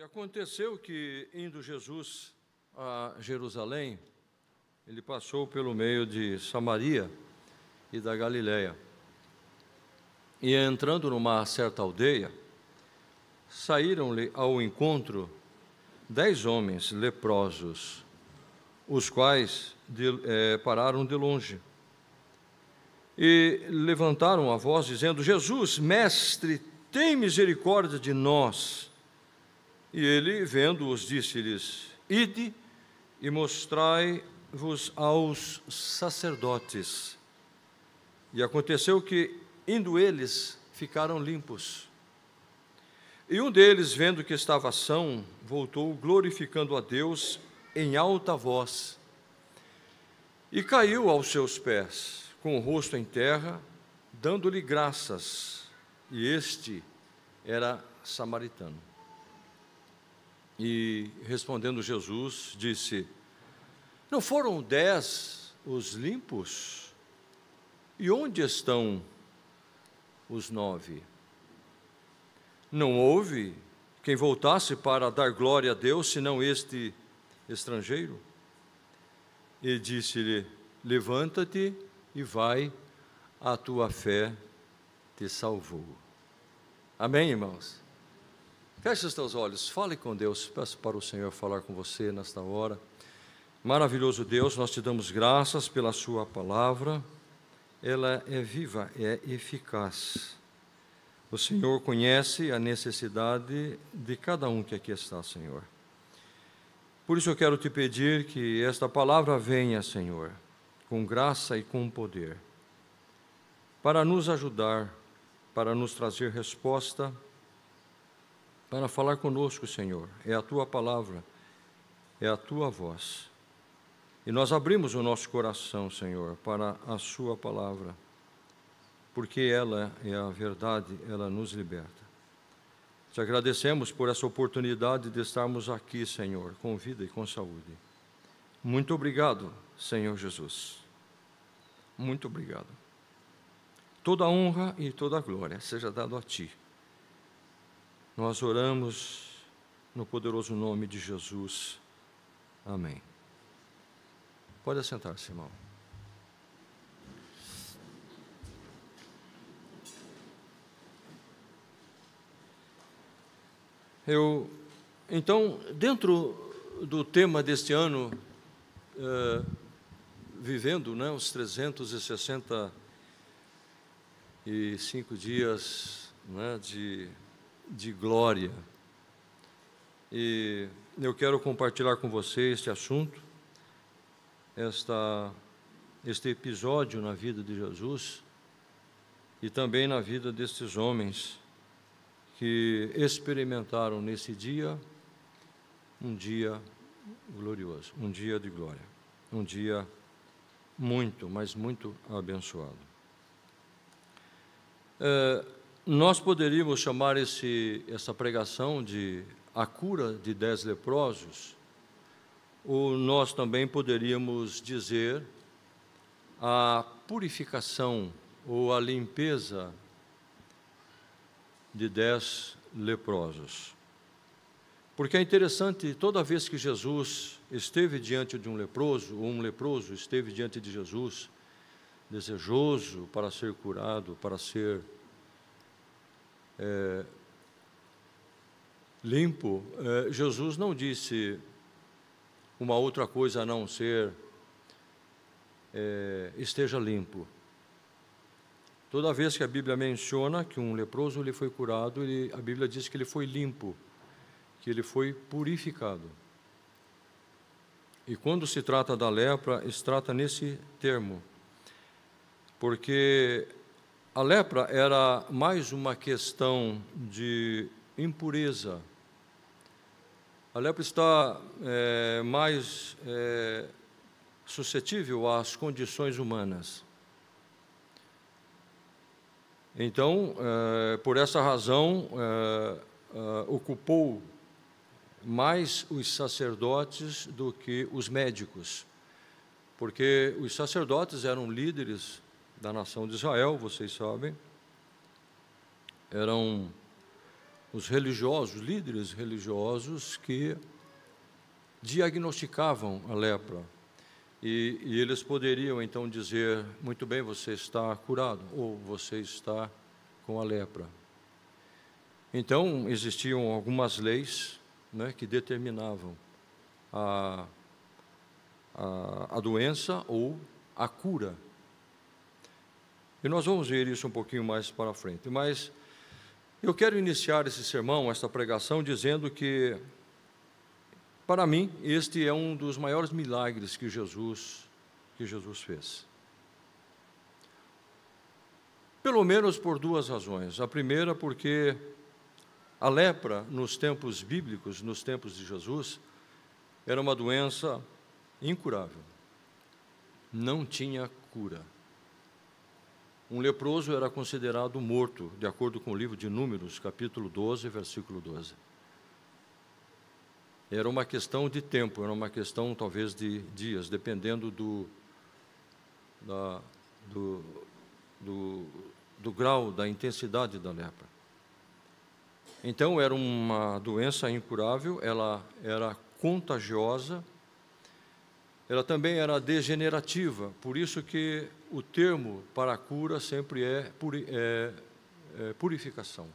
E aconteceu que, indo Jesus a Jerusalém, ele passou pelo meio de Samaria e da Galiléia. E entrando numa certa aldeia, saíram-lhe ao encontro dez homens leprosos, os quais de, eh, pararam de longe. E levantaram a voz, dizendo: Jesus, mestre, tem misericórdia de nós. E ele, vendo-os, disse-lhes: Ide e mostrai-vos aos sacerdotes. E aconteceu que, indo eles, ficaram limpos. E um deles, vendo que estava são, voltou glorificando a Deus em alta voz. E caiu aos seus pés, com o rosto em terra, dando-lhe graças. E este era samaritano. E respondendo Jesus, disse: Não foram dez os limpos? E onde estão os nove? Não houve quem voltasse para dar glória a Deus, senão este estrangeiro? E disse-lhe: Levanta-te e vai, a tua fé te salvou. Amém, irmãos? Feche os teus olhos, fale com Deus, peço para o Senhor falar com você nesta hora. Maravilhoso Deus, nós te damos graças pela Sua palavra, ela é viva, é eficaz. O Senhor conhece a necessidade de cada um que aqui está, Senhor. Por isso eu quero te pedir que esta palavra venha, Senhor, com graça e com poder, para nos ajudar, para nos trazer resposta para falar conosco, Senhor. É a tua palavra, é a tua voz. E nós abrimos o nosso coração, Senhor, para a Sua palavra, porque ela é a verdade, ela nos liberta. Te agradecemos por essa oportunidade de estarmos aqui, Senhor, com vida e com saúde. Muito obrigado, Senhor Jesus. Muito obrigado. Toda honra e toda glória seja dado a Ti nós oramos no poderoso nome de Jesus. Amém. Pode assentar-se, irmão. Eu, então, dentro do tema deste ano, eh, vivendo né, os 365 dias né, de de glória. E eu quero compartilhar com você este assunto, esta, este episódio na vida de Jesus e também na vida destes homens que experimentaram nesse dia um dia glorioso, um dia de glória, um dia muito, mas muito abençoado. É, nós poderíamos chamar esse, essa pregação de a cura de dez leprosos, ou nós também poderíamos dizer a purificação ou a limpeza de dez leprosos. Porque é interessante, toda vez que Jesus esteve diante de um leproso, ou um leproso esteve diante de Jesus, desejoso para ser curado, para ser é, limpo, é, Jesus não disse uma outra coisa a não ser é, esteja limpo. Toda vez que a Bíblia menciona que um leproso ele foi curado, ele, a Bíblia diz que ele foi limpo, que ele foi purificado. E quando se trata da lepra, se trata nesse termo, porque a lepra era mais uma questão de impureza. A lepra está é, mais é, suscetível às condições humanas. Então, é, por essa razão, é, é, ocupou mais os sacerdotes do que os médicos, porque os sacerdotes eram líderes da nação de Israel, vocês sabem, eram os religiosos, líderes religiosos que diagnosticavam a lepra. E, e, eles poderiam então dizer: muito bem, você está curado, ou você está com a lepra. Então, existiam algumas leis né, que determinavam a, a, a doença ou a cura. E nós vamos ver isso um pouquinho mais para frente. Mas eu quero iniciar esse sermão, esta pregação, dizendo que, para mim, este é um dos maiores milagres que Jesus, que Jesus fez. Pelo menos por duas razões. A primeira, porque a lepra, nos tempos bíblicos, nos tempos de Jesus, era uma doença incurável. Não tinha cura. Um leproso era considerado morto, de acordo com o livro de Números, capítulo 12, versículo 12. Era uma questão de tempo, era uma questão talvez de dias, dependendo do, da, do, do, do grau, da intensidade da lepra. Então, era uma doença incurável, ela era contagiosa, ela também era degenerativa, por isso que o termo para a cura sempre é, puri, é, é purificação.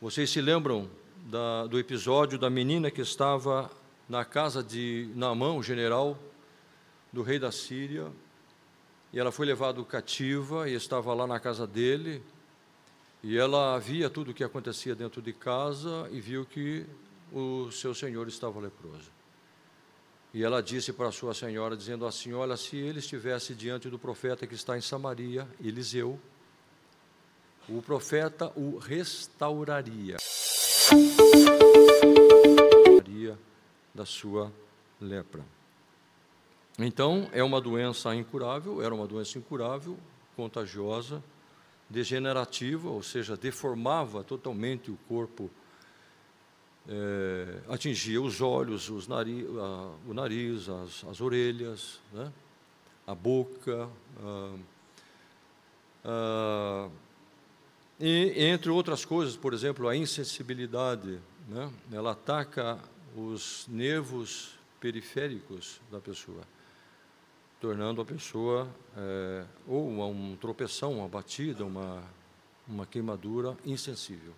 Vocês se lembram da, do episódio da menina que estava na casa de Naamã, o general do rei da Síria, e ela foi levada cativa e estava lá na casa dele, e ela via tudo o que acontecia dentro de casa e viu que o seu senhor estava leproso. E ela disse para sua senhora, dizendo assim: Olha, se ele estivesse diante do profeta que está em Samaria, Eliseu, o profeta o restauraria da sua lepra. Então, é uma doença incurável, era uma doença incurável, contagiosa, degenerativa, ou seja, deformava totalmente o corpo, é, atingia os olhos, os nariz, a, o nariz, as, as orelhas, né? a boca, e entre outras coisas, por exemplo, a insensibilidade, né? ela ataca os nervos periféricos da pessoa tornando a pessoa é, ou uma um tropeção, uma batida, uma, uma queimadura insensível.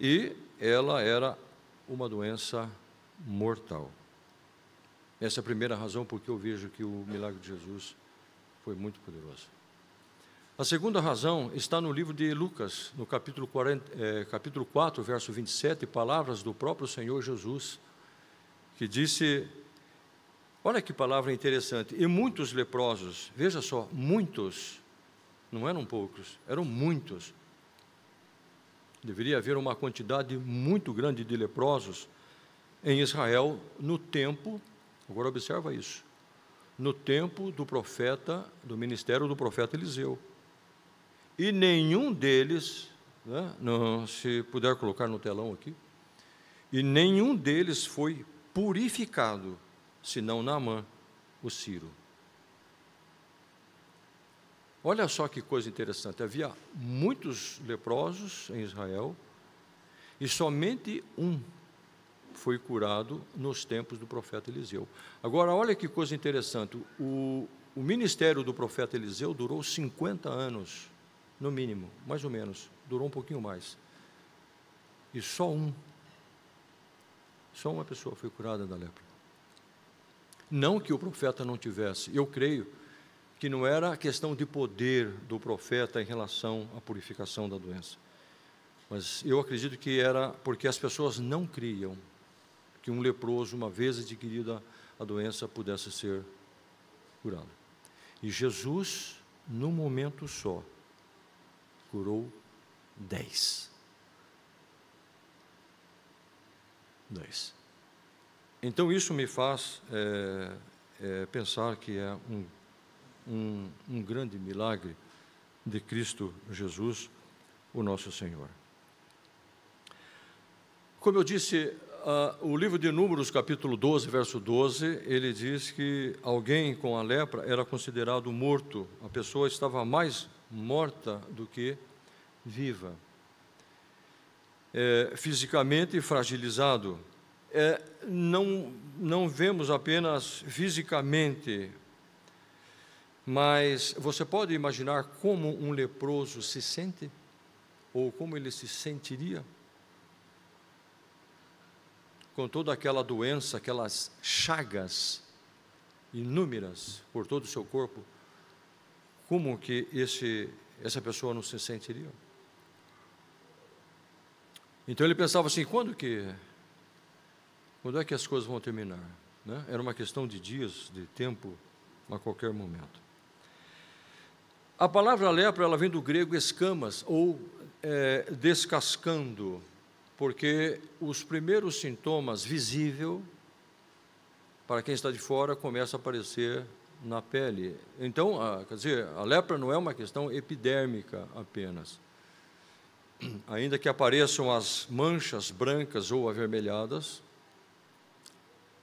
E ela era uma doença mortal. Essa é a primeira razão porque eu vejo que o milagre de Jesus foi muito poderoso. A segunda razão está no livro de Lucas, no capítulo, 40, é, capítulo 4, verso 27, palavras do próprio Senhor Jesus, que disse Olha que palavra interessante. E muitos leprosos, veja só, muitos, não eram poucos, eram muitos. Deveria haver uma quantidade muito grande de leprosos em Israel no tempo, agora observa isso, no tempo do profeta, do ministério do profeta Eliseu. E nenhum deles, né, não, se puder colocar no telão aqui, e nenhum deles foi purificado senão Naamã, o Ciro. Olha só que coisa interessante, havia muitos leprosos em Israel e somente um foi curado nos tempos do profeta Eliseu. Agora, olha que coisa interessante, o, o ministério do profeta Eliseu durou 50 anos, no mínimo, mais ou menos, durou um pouquinho mais. E só um, só uma pessoa foi curada da lepra. Não que o profeta não tivesse, eu creio que não era questão de poder do profeta em relação à purificação da doença. Mas eu acredito que era porque as pessoas não criam que um leproso, uma vez adquirida a doença, pudesse ser curado. E Jesus, num momento só, curou dez. Dez. Então, isso me faz é, é, pensar que é um, um, um grande milagre de Cristo Jesus, o nosso Senhor. Como eu disse, uh, o livro de Números, capítulo 12, verso 12, ele diz que alguém com a lepra era considerado morto, a pessoa estava mais morta do que viva. é, fisicamente fragilizado. É, não, não vemos apenas fisicamente, mas você pode imaginar como um leproso se sente? Ou como ele se sentiria? Com toda aquela doença, aquelas chagas inúmeras por todo o seu corpo, como que esse, essa pessoa não se sentiria? Então ele pensava assim: quando que, quando é que as coisas vão terminar? Né? Era uma questão de dias, de tempo, a qualquer momento. A palavra lepra ela vem do grego escamas ou é, descascando, porque os primeiros sintomas visíveis para quem está de fora começa a aparecer na pele. Então, a, quer dizer, a lepra não é uma questão epidérmica apenas ainda que apareçam as manchas brancas ou avermelhadas,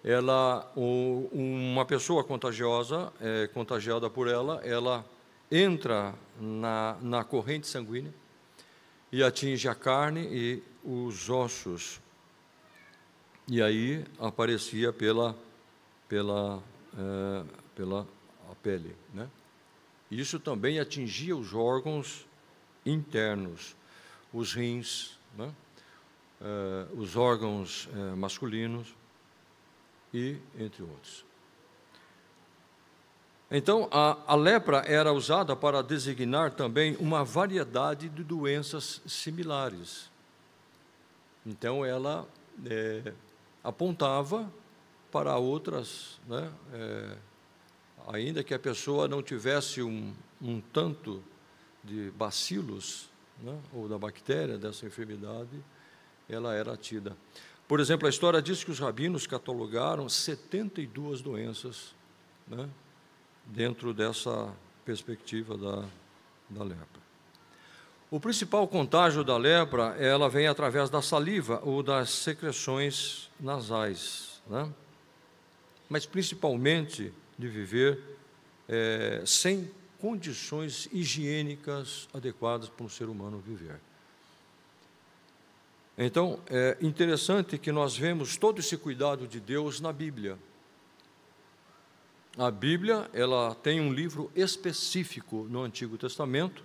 ela, uma pessoa contagiosa, é, contagiada por ela, ela entra na, na corrente sanguínea e atinge a carne e os ossos. E aí aparecia pela, pela, é, pela pele. Né? Isso também atingia os órgãos internos os rins, né? uh, os órgãos uh, masculinos e entre outros. Então, a, a, lepra era usada para designar também uma variedade de doenças similares. Então, ela é, apontava para outras, né, é, ainda que a pessoa não tivesse um, um tanto de bacilos né, ou da bactéria dessa enfermidade, ela era tida. Por exemplo, a história diz que os rabinos catalogaram 72 doenças né, dentro dessa perspectiva da, da lepra. O principal contágio da lepra, ela vem através da saliva ou das secreções nasais, né? mas principalmente de viver é, sem condições higiênicas adequadas para um ser humano viver. Então, é interessante que nós vemos todo esse cuidado de Deus na Bíblia. A Bíblia, ela tem um livro específico no Antigo Testamento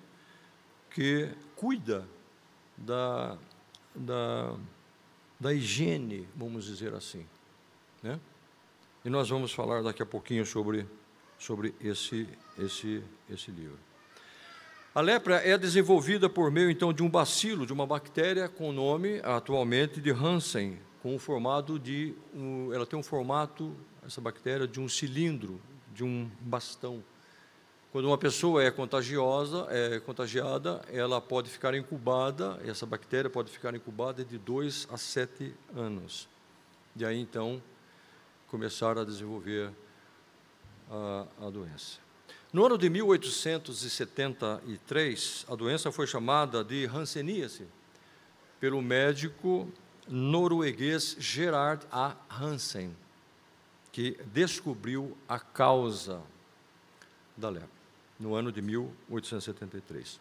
que cuida da, da, da higiene, vamos dizer assim. Né? E nós vamos falar daqui a pouquinho sobre sobre esse, esse, esse livro. A lepra é desenvolvida por meio, então, de um bacilo, de uma bactéria com o nome, atualmente, de Hansen, com o formato de... Um, ela tem um formato, essa bactéria, de um cilindro, de um bastão. Quando uma pessoa é contagiosa, é contagiada, ela pode ficar incubada, essa bactéria pode ficar incubada de 2 a 7 anos. E aí, então, começar a desenvolver a, a doença. No ano de 1873, a doença foi chamada de Hanseníase pelo médico norueguês Gerard A. Hansen, que descobriu a causa da lepra, no ano de 1873.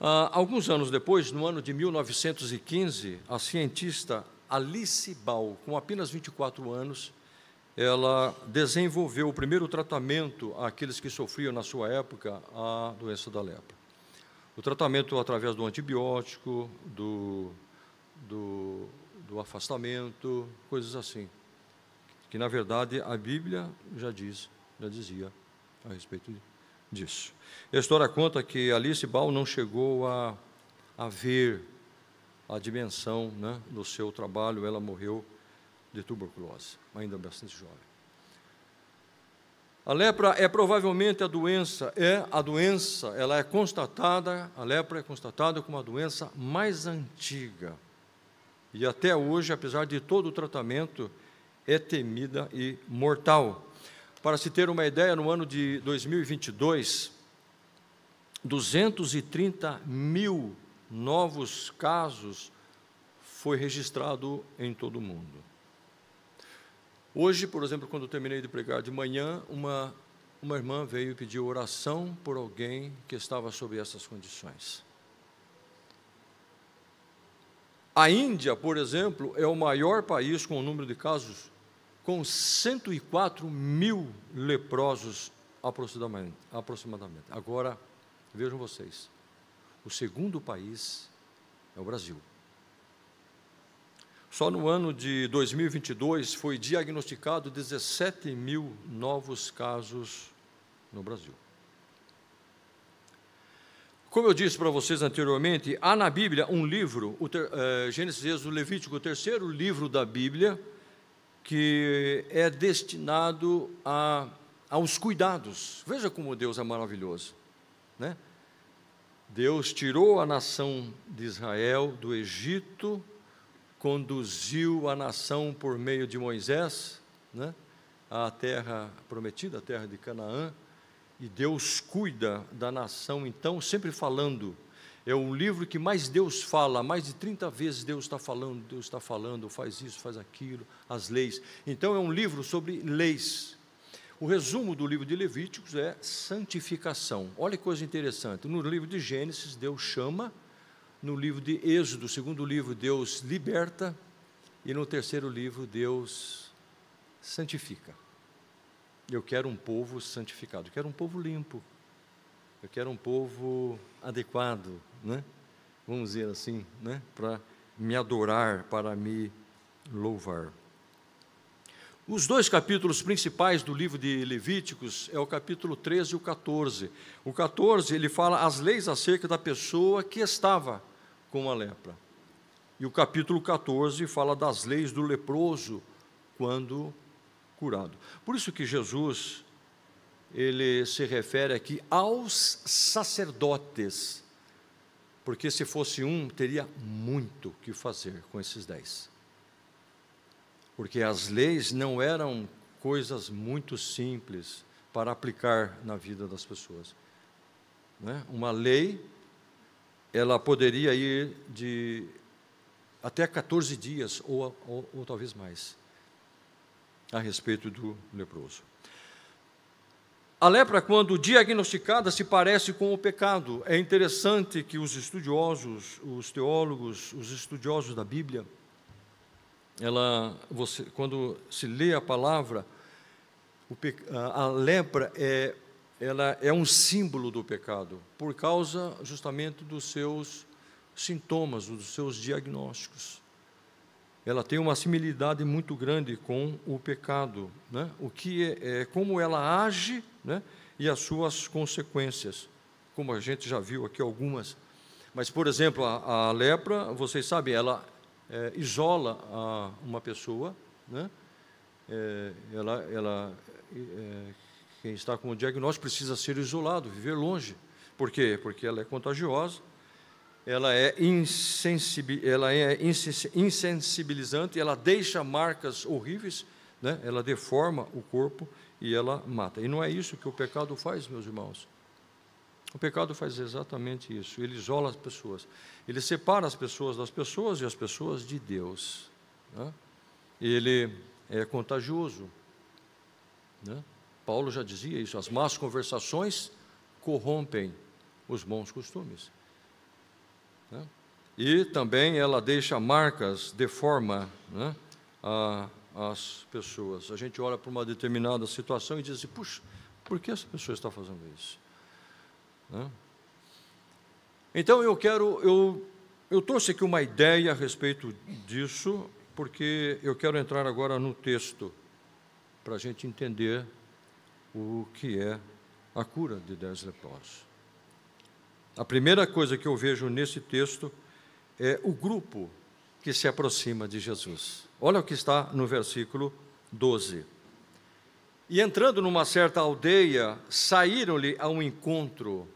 Ah, alguns anos depois, no ano de 1915, a cientista Alice Ball, com apenas 24 anos, ela desenvolveu o primeiro tratamento àqueles que sofriam na sua época a doença da lepra. O tratamento através do antibiótico, do, do, do afastamento, coisas assim. Que na verdade a Bíblia já diz, já dizia a respeito disso. A história conta que Alice Ball não chegou a, a ver a dimensão né, do seu trabalho, ela morreu de tuberculose, ainda bastante jovem. A lepra é provavelmente a doença, é a doença, ela é constatada, a lepra é constatada como a doença mais antiga. E até hoje, apesar de todo o tratamento, é temida e mortal. Para se ter uma ideia, no ano de 2022, 230 mil novos casos foi registrado em todo o mundo. Hoje, por exemplo, quando eu terminei de pregar de manhã, uma, uma irmã veio pedir oração por alguém que estava sob essas condições. A Índia, por exemplo, é o maior país com o número de casos, com 104 mil leprosos aproximadamente. Agora, vejam vocês, o segundo país é o Brasil. Só no ano de 2022 foi diagnosticado 17 mil novos casos no Brasil. Como eu disse para vocês anteriormente, há na Bíblia um livro, o ter, é, Gênesis, Êxodo, Levítico, o terceiro livro da Bíblia, que é destinado a, aos cuidados. Veja como Deus é maravilhoso. Né? Deus tirou a nação de Israel do Egito, conduziu a nação por meio de Moisés né, à terra prometida, a terra de Canaã, e Deus cuida da nação, então, sempre falando. É um livro que mais Deus fala, mais de 30 vezes Deus está falando, Deus está falando, faz isso, faz aquilo, as leis. Então, é um livro sobre leis. O resumo do livro de Levíticos é santificação. Olha que coisa interessante. No livro de Gênesis, Deus chama, no livro de Êxodo, segundo livro, Deus liberta, e no terceiro livro, Deus santifica. Eu quero um povo santificado, eu quero um povo limpo, eu quero um povo adequado, né? vamos dizer assim, né? para me adorar, para me louvar. Os dois capítulos principais do livro de Levíticos é o capítulo 13 e o 14. O 14 ele fala as leis acerca da pessoa que estava com a lepra. E o capítulo 14 fala das leis do leproso quando curado. Por isso que Jesus ele se refere aqui aos sacerdotes, porque se fosse um, teria muito que fazer com esses dez. Porque as leis não eram coisas muito simples para aplicar na vida das pessoas. Né? Uma lei, ela poderia ir de até 14 dias, ou, ou, ou talvez mais a respeito do leproso. A lepra, quando diagnosticada, se parece com o pecado. É interessante que os estudiosos, os teólogos, os estudiosos da Bíblia, ela, você, quando se lê a palavra, a, a lepra é, ela é um símbolo do pecado, por causa justamente dos seus sintomas, dos seus diagnósticos ela tem uma similaridade muito grande com o pecado, né? o que é, é como ela age né? e as suas consequências, como a gente já viu aqui algumas. Mas, por exemplo, a, a lepra, vocês sabem, ela é, isola a, uma pessoa, né? É, ela, ela é, quem está com o diagnóstico precisa ser isolado, viver longe. Por quê? Porque ela é contagiosa ela é, ela é insensibilizante, ela deixa marcas horríveis, né? ela deforma o corpo e ela mata. E não é isso que o pecado faz, meus irmãos. O pecado faz exatamente isso. Ele isola as pessoas. Ele separa as pessoas das pessoas e as pessoas de Deus. Né? Ele é contagioso. Né? Paulo já dizia isso: as más conversações corrompem os bons costumes. Né? E também ela deixa marcas, deforma né, a, as pessoas. A gente olha para uma determinada situação e diz assim, puxa, por que essa pessoa está fazendo isso? Né? Então eu quero, eu, eu trouxe aqui uma ideia a respeito disso, porque eu quero entrar agora no texto, para a gente entender o que é a cura de dez leprosos. A primeira coisa que eu vejo nesse texto é o grupo que se aproxima de Jesus. Olha o que está no versículo 12. E entrando numa certa aldeia, saíram-lhe a um encontro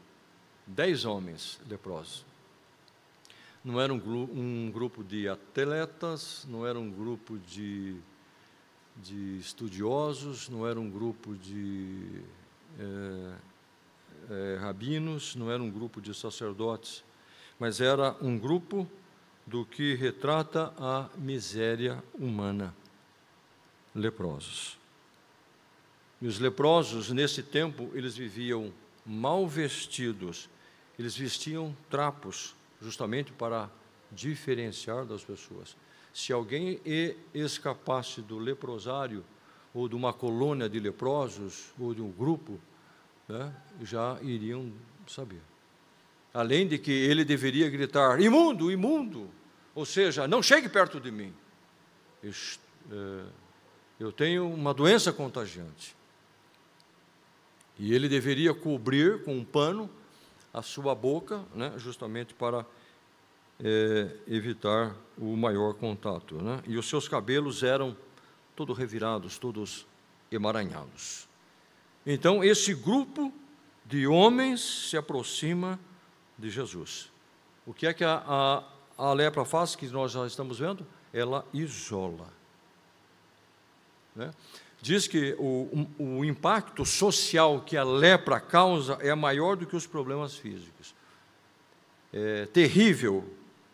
dez homens leprosos. Não era um, um, grupo de atletas, não era um grupo de, de estudiosos, não era um grupo de é, é, rabinos, não era um grupo de sacerdotes, mas era um grupo do que retrata a miséria humana. Leprosos. E os leprosos, nesse tempo, eles viviam mal vestidos, eles vestiam trapos, justamente para diferenciar das pessoas. Se alguém escapasse do leprosário, ou de uma colônia de leprosos, ou de um grupo, né, já iriam saber. Além de que ele deveria gritar: imundo, imundo! Ou seja, não chegue perto de mim. É, eu tenho uma doença contagiante. E ele deveria cobrir com um pano a sua boca, né, justamente para é, evitar o maior contato. Né? E os seus cabelos eram todos revirados, todos emaranhados. Então, esse grupo de homens se aproxima de Jesus. O que é que a, a, a lepra faz, que nós já estamos vendo? Ela isola. Né? Diz que o, o impacto social que a lepra causa é maior do que os problemas físicos. É terrível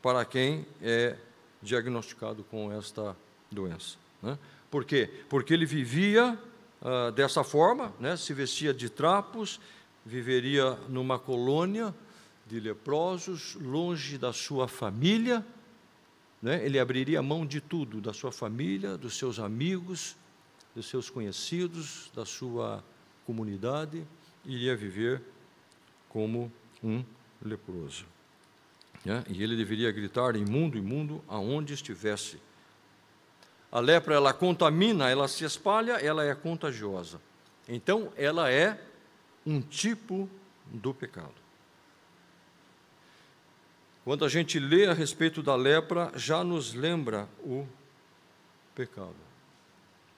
para quem é diagnosticado com esta doença. Né? Por quê? Porque ele vivia ah, dessa forma, né? se vestia de trapos, viveria numa colônia de leprosos, longe da sua família. Né? Ele abriria mão de tudo, da sua família, dos seus amigos, dos seus conhecidos, da sua comunidade, iria viver como um leproso. Né? E ele deveria gritar imundo, imundo, aonde estivesse. A lepra, ela contamina, ela se espalha, ela é contagiosa. Então, ela é um tipo do pecado. Quando a gente lê a respeito da lepra, já nos lembra o pecado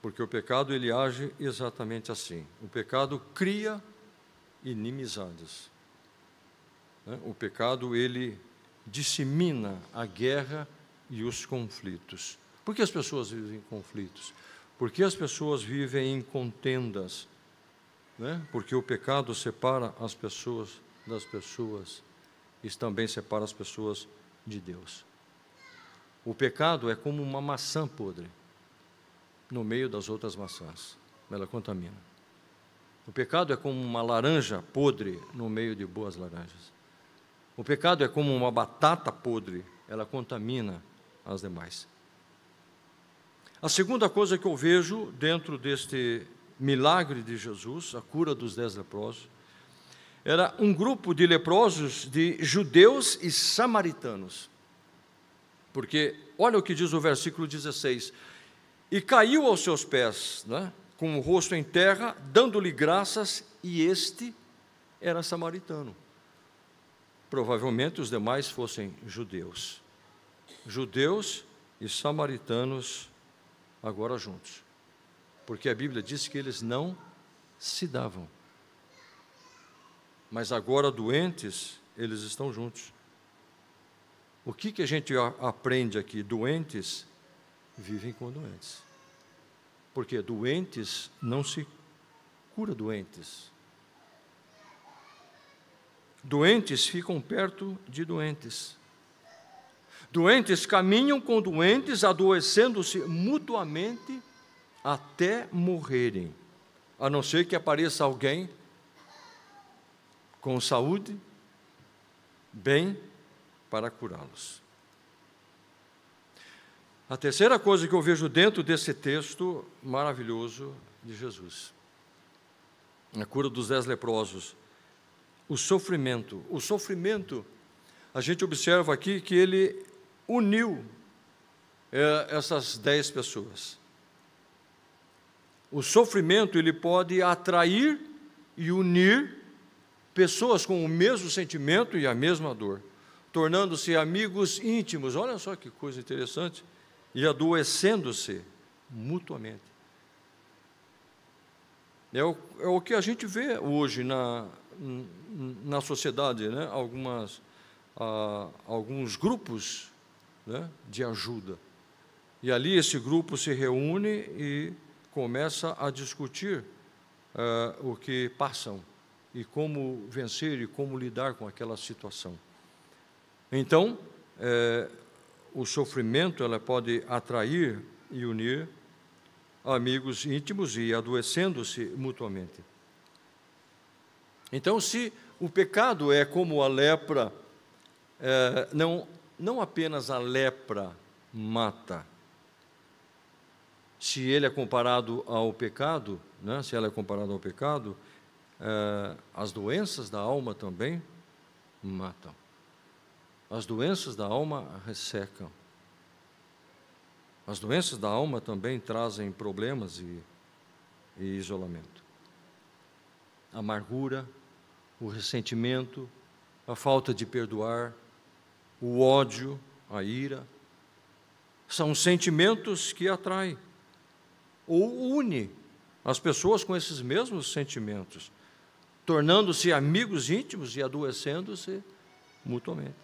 porque o pecado ele age exatamente assim. O pecado cria inimizades. Né? O pecado ele dissemina a guerra e os conflitos. Por que as pessoas vivem em conflitos? Porque as pessoas vivem em contendas, né? Porque o pecado separa as pessoas das pessoas e também separa as pessoas de Deus. O pecado é como uma maçã podre no meio das outras maçãs. Ela contamina. O pecado é como uma laranja podre no meio de boas laranjas. O pecado é como uma batata podre, ela contamina as demais. A segunda coisa que eu vejo dentro deste milagre de Jesus, a cura dos dez leprosos, era um grupo de leprosos de judeus e samaritanos. Porque, olha o que diz o versículo 16: e caiu aos seus pés, né, com o rosto em terra, dando-lhe graças, e este era samaritano. Provavelmente os demais fossem judeus. Judeus e samaritanos agora juntos. Porque a Bíblia diz que eles não se davam. Mas agora doentes, eles estão juntos. O que, que a gente aprende aqui? Doentes vivem com doentes. Porque doentes não se cura doentes. Doentes ficam perto de doentes. Doentes caminham com doentes, adoecendo-se mutuamente até morrerem, a não ser que apareça alguém com saúde, bem, para curá-los. A terceira coisa que eu vejo dentro desse texto maravilhoso de Jesus, a cura dos dez leprosos, o sofrimento. O sofrimento, a gente observa aqui que ele uniu é, essas dez pessoas. O sofrimento ele pode atrair e unir pessoas com o mesmo sentimento e a mesma dor, tornando-se amigos íntimos. Olha só que coisa interessante e adoecendo-se mutuamente. É o, é o que a gente vê hoje na, na sociedade, né? Algumas, ah, alguns grupos né? de ajuda. E ali esse grupo se reúne e começa a discutir ah, o que passam e como vencer e como lidar com aquela situação. Então, é, o sofrimento ela pode atrair e unir amigos íntimos e adoecendo-se mutuamente. Então, se o pecado é como a lepra, é, não, não apenas a lepra mata, se ele é comparado ao pecado, né, se ela é comparada ao pecado, é, as doenças da alma também matam. As doenças da alma ressecam. As doenças da alma também trazem problemas e, e isolamento. A amargura, o ressentimento, a falta de perdoar, o ódio, a ira, são sentimentos que atraem ou une as pessoas com esses mesmos sentimentos, tornando-se amigos íntimos e adoecendo-se mutuamente.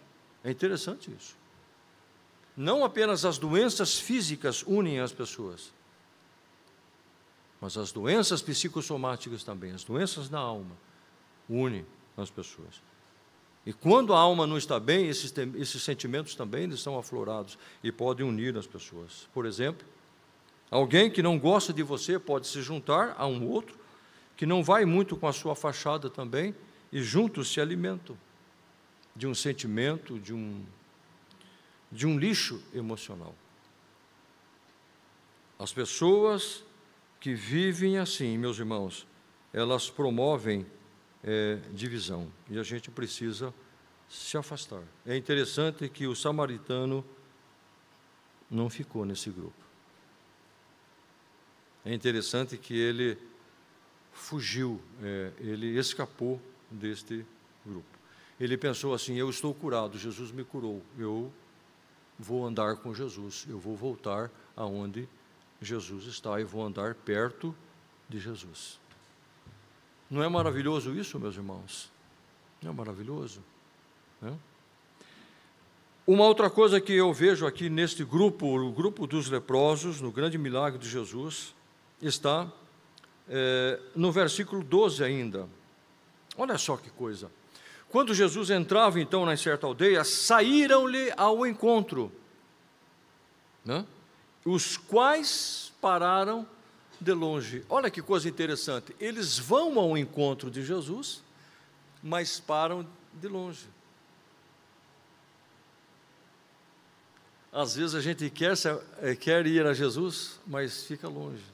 É interessante isso. Não apenas as doenças físicas unem as pessoas, mas as doenças psicossomáticas também, as doenças da alma, unem as pessoas. E quando a alma não está bem, esses, esses sentimentos também eles são aflorados e podem unir as pessoas. Por exemplo, Alguém que não gosta de você pode se juntar a um outro que não vai muito com a sua fachada também e juntos se alimentam de um sentimento, de um de um lixo emocional. As pessoas que vivem assim, meus irmãos, elas promovem é, divisão e a gente precisa se afastar. É interessante que o samaritano não ficou nesse grupo. É interessante que ele fugiu, é, ele escapou deste grupo. Ele pensou assim: eu estou curado, Jesus me curou, eu vou andar com Jesus, eu vou voltar aonde Jesus está e vou andar perto de Jesus. Não é maravilhoso isso, meus irmãos? Não é maravilhoso? Né? Uma outra coisa que eu vejo aqui neste grupo, o grupo dos leprosos, no grande milagre de Jesus, está é, no versículo 12 ainda. Olha só que coisa. Quando Jesus entrava então na certa aldeia, saíram-lhe ao encontro, né? os quais pararam de longe. Olha que coisa interessante. Eles vão ao encontro de Jesus, mas param de longe. Às vezes a gente quer, eh, quer ir a Jesus, mas fica longe.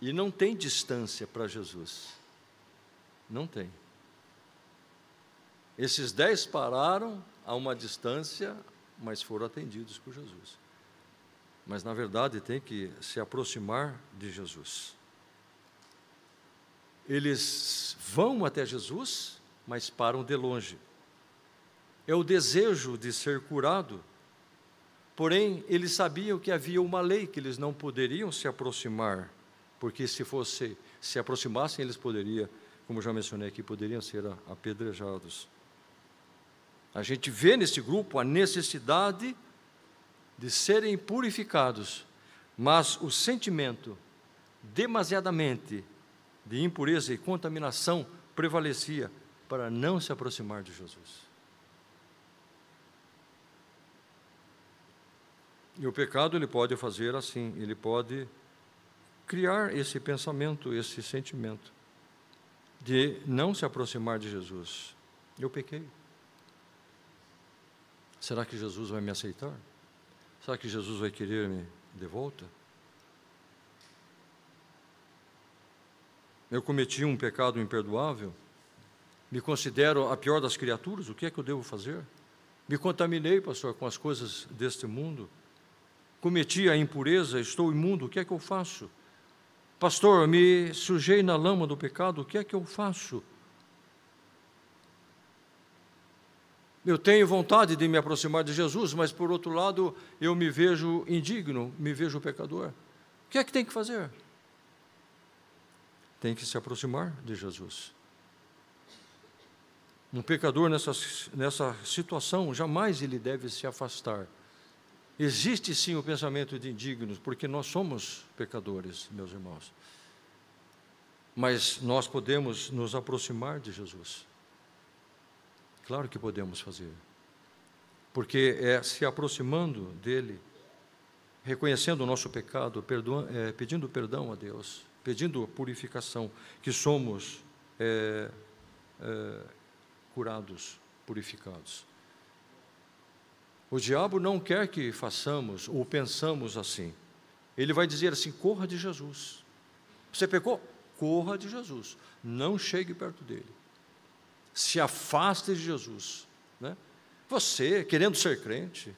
E não tem distância para Jesus. Não tem. Esses dez pararam a uma distância, mas foram atendidos por Jesus. Mas, na verdade, tem que se aproximar de Jesus. Eles vão até Jesus, mas param de longe. É o desejo de ser curado, porém, eles sabiam que havia uma lei que eles não poderiam se aproximar porque se fosse se aproximassem eles poderiam, como já mencionei aqui, poderiam ser apedrejados. A gente vê nesse grupo a necessidade de serem purificados, mas o sentimento demasiadamente de impureza e contaminação prevalecia para não se aproximar de Jesus. E o pecado ele pode fazer assim, ele pode criar esse pensamento, esse sentimento de não se aproximar de Jesus. Eu pequei. Será que Jesus vai me aceitar? Será que Jesus vai querer-me de volta? Eu cometi um pecado imperdoável? Me considero a pior das criaturas? O que é que eu devo fazer? Me contaminei, pastor, com as coisas deste mundo? Cometi a impureza, estou imundo, o que é que eu faço? Pastor, me sujei na lama do pecado, o que é que eu faço? Eu tenho vontade de me aproximar de Jesus, mas por outro lado, eu me vejo indigno, me vejo pecador. O que é que tem que fazer? Tem que se aproximar de Jesus. Um pecador nessa, nessa situação, jamais ele deve se afastar Existe sim o pensamento de indignos, porque nós somos pecadores, meus irmãos. Mas nós podemos nos aproximar de Jesus. Claro que podemos fazer. Porque é se aproximando dele, reconhecendo o nosso pecado, é, pedindo perdão a Deus, pedindo purificação, que somos é, é, curados, purificados. O diabo não quer que façamos ou pensamos assim. Ele vai dizer assim: corra de Jesus. Você pecou? Corra de Jesus. Não chegue perto dele. Se afaste de Jesus. Né? Você, querendo ser crente,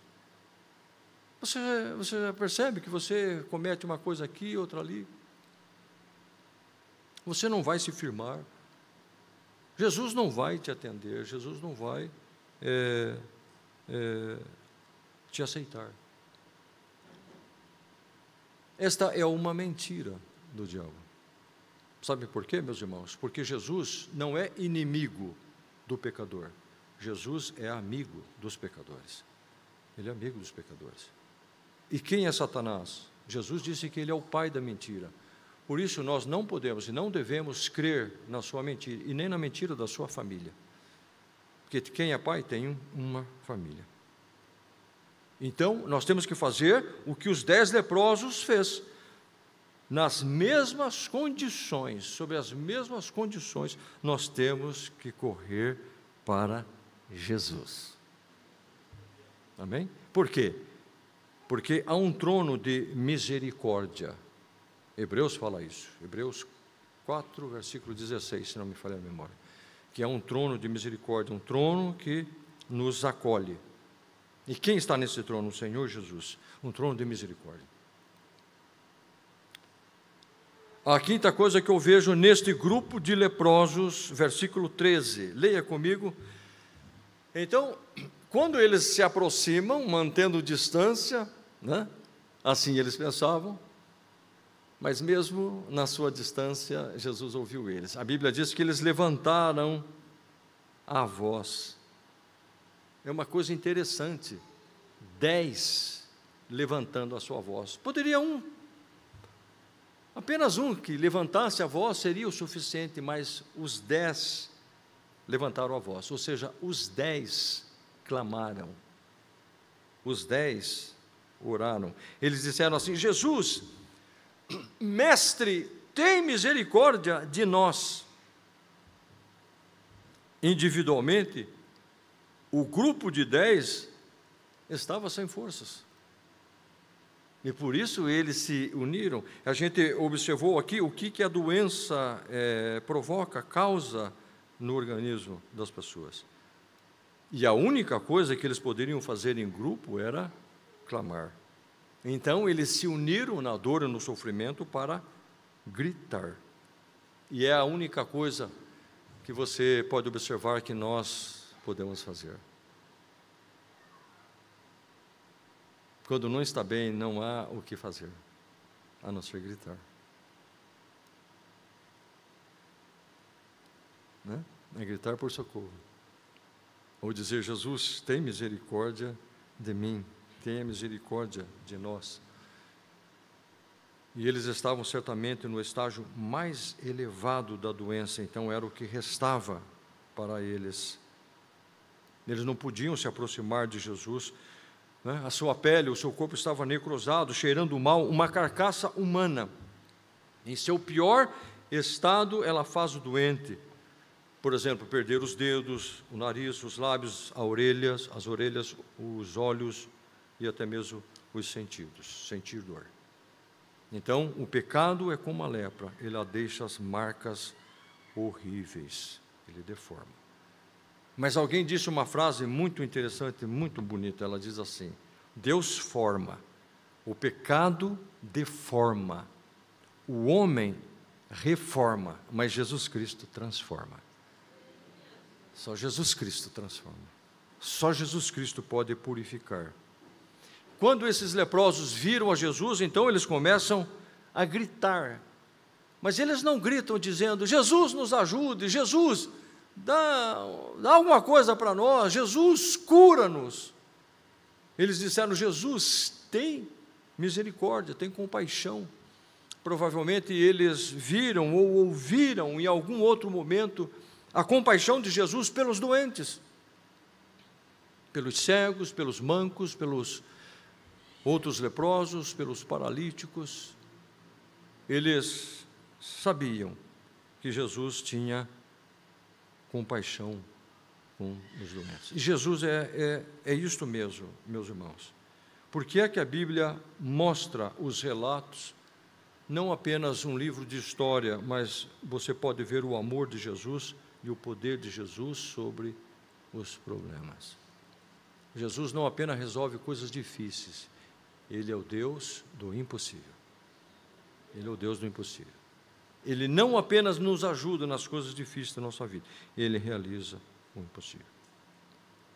você, você percebe que você comete uma coisa aqui, outra ali. Você não vai se firmar. Jesus não vai te atender, Jesus não vai é, é, te aceitar. Esta é uma mentira do diabo. Sabe por quê, meus irmãos? Porque Jesus não é inimigo do pecador. Jesus é amigo dos pecadores. Ele é amigo dos pecadores. E quem é Satanás? Jesus disse que ele é o pai da mentira. Por isso nós não podemos e não devemos crer na sua mentira e nem na mentira da sua família. Porque quem é pai tem uma família. Então, nós temos que fazer o que os dez leprosos fez. Nas mesmas condições, sob as mesmas condições, nós temos que correr para Jesus. Amém? Por quê? Porque há um trono de misericórdia. Hebreus fala isso. Hebreus 4, versículo 16, se não me falha a memória. Que é um trono de misericórdia, um trono que nos acolhe. E quem está nesse trono? O Senhor Jesus, um trono de misericórdia. A quinta coisa que eu vejo neste grupo de leprosos, versículo 13, leia comigo. Então, quando eles se aproximam, mantendo distância, né? assim eles pensavam, mas mesmo na sua distância, Jesus ouviu eles. A Bíblia diz que eles levantaram a voz é uma coisa interessante. Dez levantando a sua voz. Poderia um, apenas um que levantasse a voz seria o suficiente, mas os dez levantaram a voz, ou seja, os dez clamaram, os dez oraram. Eles disseram assim: Jesus, mestre, tem misericórdia de nós. Individualmente, o grupo de dez estava sem forças. E por isso eles se uniram. A gente observou aqui o que, que a doença é, provoca, causa no organismo das pessoas. E a única coisa que eles poderiam fazer em grupo era clamar. Então eles se uniram na dor e no sofrimento para gritar. E é a única coisa que você pode observar que nós podemos fazer. Quando não está bem, não há o que fazer, a não ser gritar. Né? É gritar por socorro. Ou dizer: Jesus, tem misericórdia de mim, tenha misericórdia de nós. E eles estavam certamente no estágio mais elevado da doença, então era o que restava para eles. Eles não podiam se aproximar de Jesus. Né? A sua pele, o seu corpo estava necrosado, cheirando mal, uma carcaça humana. Em seu pior estado, ela faz o doente. Por exemplo, perder os dedos, o nariz, os lábios, as orelhas, as orelhas, os olhos e até mesmo os sentidos, sentir dor. Então, o pecado é como a lepra, ele deixa as marcas horríveis, ele deforma. Mas alguém disse uma frase muito interessante, muito bonita. Ela diz assim: Deus forma, o pecado deforma, o homem reforma, mas Jesus Cristo transforma. Só Jesus Cristo transforma. Só Jesus Cristo pode purificar. Quando esses leprosos viram a Jesus, então eles começam a gritar. Mas eles não gritam dizendo: Jesus nos ajude, Jesus dá, dá alguma coisa para nós, Jesus cura-nos. Eles disseram: Jesus tem misericórdia, tem compaixão. Provavelmente eles viram ou ouviram em algum outro momento a compaixão de Jesus pelos doentes, pelos cegos, pelos mancos, pelos outros leprosos, pelos paralíticos. Eles sabiam que Jesus tinha compaixão com os doentes. E Jesus é, é, é isto mesmo, meus irmãos. Por que é que a Bíblia mostra os relatos, não apenas um livro de história, mas você pode ver o amor de Jesus e o poder de Jesus sobre os problemas. Jesus não apenas resolve coisas difíceis, ele é o Deus do impossível. Ele é o Deus do impossível. Ele não apenas nos ajuda nas coisas difíceis da nossa vida, ele realiza o impossível.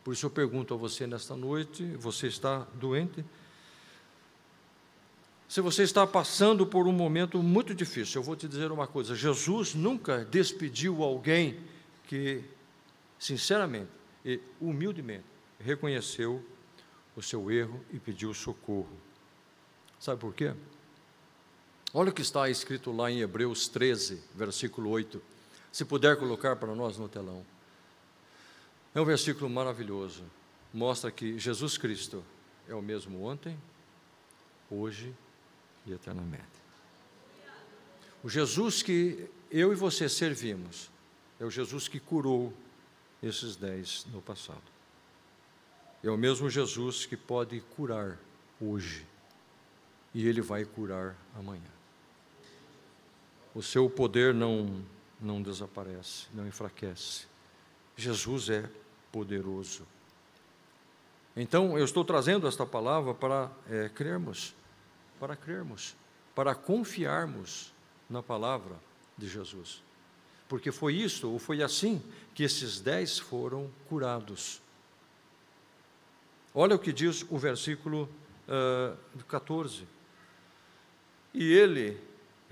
Por isso eu pergunto a você nesta noite: você está doente? Se você está passando por um momento muito difícil, eu vou te dizer uma coisa: Jesus nunca despediu alguém que, sinceramente e humildemente, reconheceu o seu erro e pediu socorro. Sabe por quê? Olha o que está escrito lá em Hebreus 13, versículo 8. Se puder colocar para nós no telão. É um versículo maravilhoso. Mostra que Jesus Cristo é o mesmo ontem, hoje e eternamente. O Jesus que eu e você servimos é o Jesus que curou esses dez no passado. É o mesmo Jesus que pode curar hoje e ele vai curar amanhã. O seu poder não, não desaparece, não enfraquece. Jesus é poderoso. Então, eu estou trazendo esta palavra para é, crermos, para crermos, para confiarmos na palavra de Jesus. Porque foi isso, ou foi assim, que esses dez foram curados. Olha o que diz o versículo uh, ah, 14. E ele,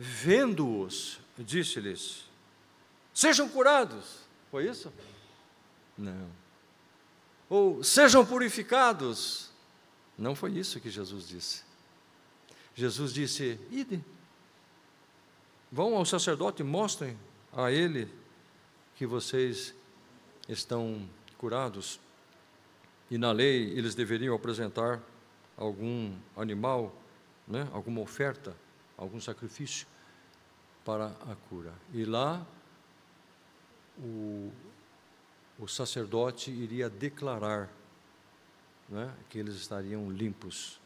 vendo-os, disse-lhes: Sejam curados. Foi isso? Não ou sejam purificados. Não foi isso que Jesus disse. Jesus disse: ide, vão ao sacerdote e mostrem a ele que vocês estão curados. E na lei eles deveriam apresentar algum animal, né, alguma oferta, algum sacrifício para a cura. E lá o, o sacerdote iria declarar né, que eles estariam limpos,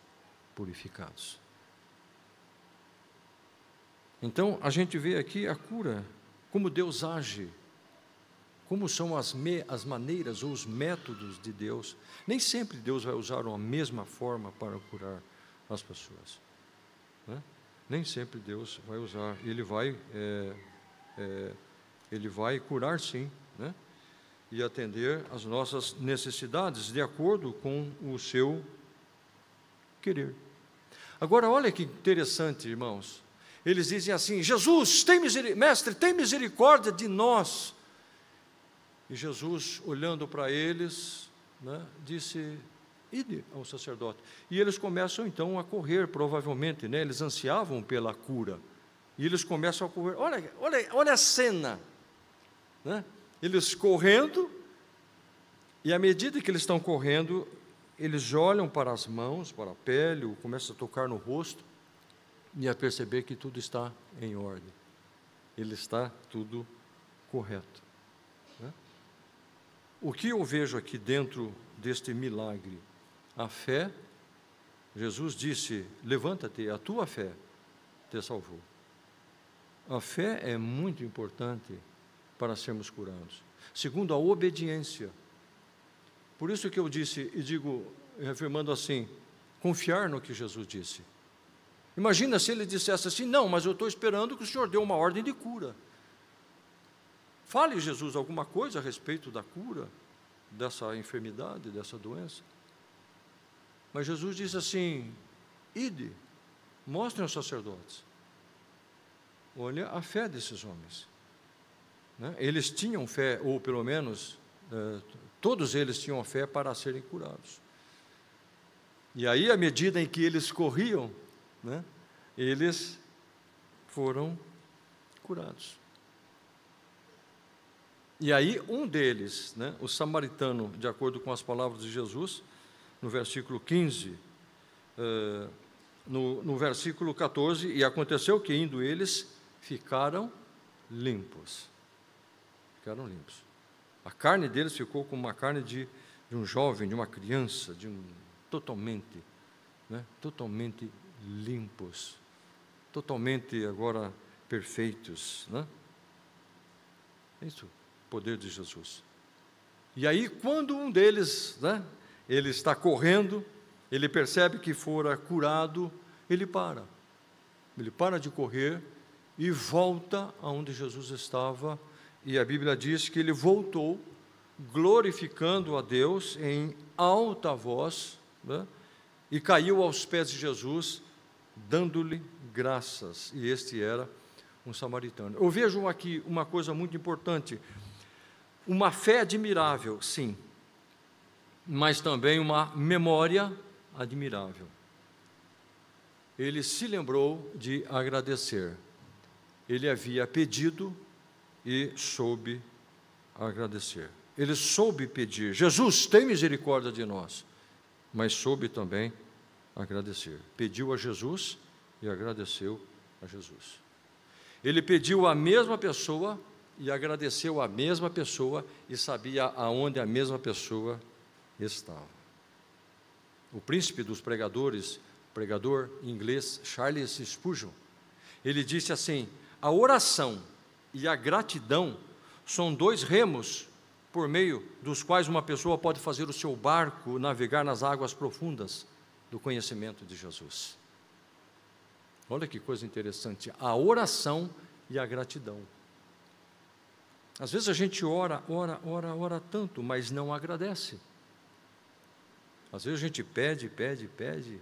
purificados. Então, a gente vê aqui a cura, como Deus age, como são as, me, as maneiras ou os métodos de Deus. Nem sempre Deus vai usar a mesma forma para curar as pessoas. Né? Nem sempre Deus vai usar. Ele vai, é, é, ele vai curar sim, né? e atender às nossas necessidades de acordo com o seu querer. Agora, olha que interessante, irmãos. Eles dizem assim: Jesus, tem mestre, tem misericórdia de nós. E Jesus, olhando para eles, né, disse: Ide ao sacerdote. E eles começam então a correr, provavelmente, né, eles ansiavam pela cura. E eles começam a correr. Olha, olha, olha a cena. Né? eles correndo, e à medida que eles estão correndo, eles olham para as mãos, para a pele, começam a tocar no rosto e a perceber que tudo está em ordem. Ele está tudo correto. Né? O que eu vejo aqui dentro deste milagre? A fé, Jesus disse: Levanta-te, a tua fé te salvou. A fé é muito importante para sermos curados. Segundo, a obediência. Por isso que eu disse e digo, reafirmando assim, confiar no que Jesus disse. Imagina se ele dissesse assim: Não, mas eu estou esperando que o Senhor dê uma ordem de cura. Fale, Jesus, alguma coisa a respeito da cura dessa enfermidade, dessa doença. Mas Jesus disse assim: Ide, mostrem aos sacerdotes. Olha a fé desses homens. Né? Eles tinham fé, ou pelo menos eh, todos eles tinham fé para serem curados. E aí, à medida em que eles corriam, né, eles foram curados. E aí, um deles, né, o samaritano, de acordo com as palavras de Jesus, no versículo 15, eh, no, no versículo 14, e aconteceu que indo eles, ficaram limpos ficaram limpos. A carne deles ficou como uma carne de, de um jovem, de uma criança, de um totalmente, né, totalmente limpos, totalmente agora perfeitos, né? Isso, poder de Jesus. E aí, quando um deles, né, ele está correndo, ele percebe que fora curado, ele para. Ele para de correr e volta aonde Jesus estava, e a Bíblia diz que ele voltou glorificando a Deus em alta voz, né, e caiu aos pés de Jesus, dando-lhe graças. E este era um samaritano. Eu vejo aqui uma coisa muito importante. Uma fé admirável, sim, mas também uma memória admirável. Ele se lembrou de agradecer. Ele havia pedido e soube agradecer. Ele soube pedir: Jesus, tem misericórdia de nós. Mas soube também agradecer. Pediu a Jesus e agradeceu a Jesus. Ele pediu à mesma pessoa e agradeceu à mesma pessoa e sabia aonde a mesma pessoa estava. O príncipe dos pregadores, pregador inglês Charles Spurgeon, ele disse assim: a oração e a gratidão são dois remos por meio dos quais uma pessoa pode fazer o seu barco navegar nas águas profundas do conhecimento de Jesus. Olha que coisa interessante, a oração e a gratidão. Às vezes a gente ora, ora, ora, ora tanto, mas não agradece. Às vezes a gente pede, pede, pede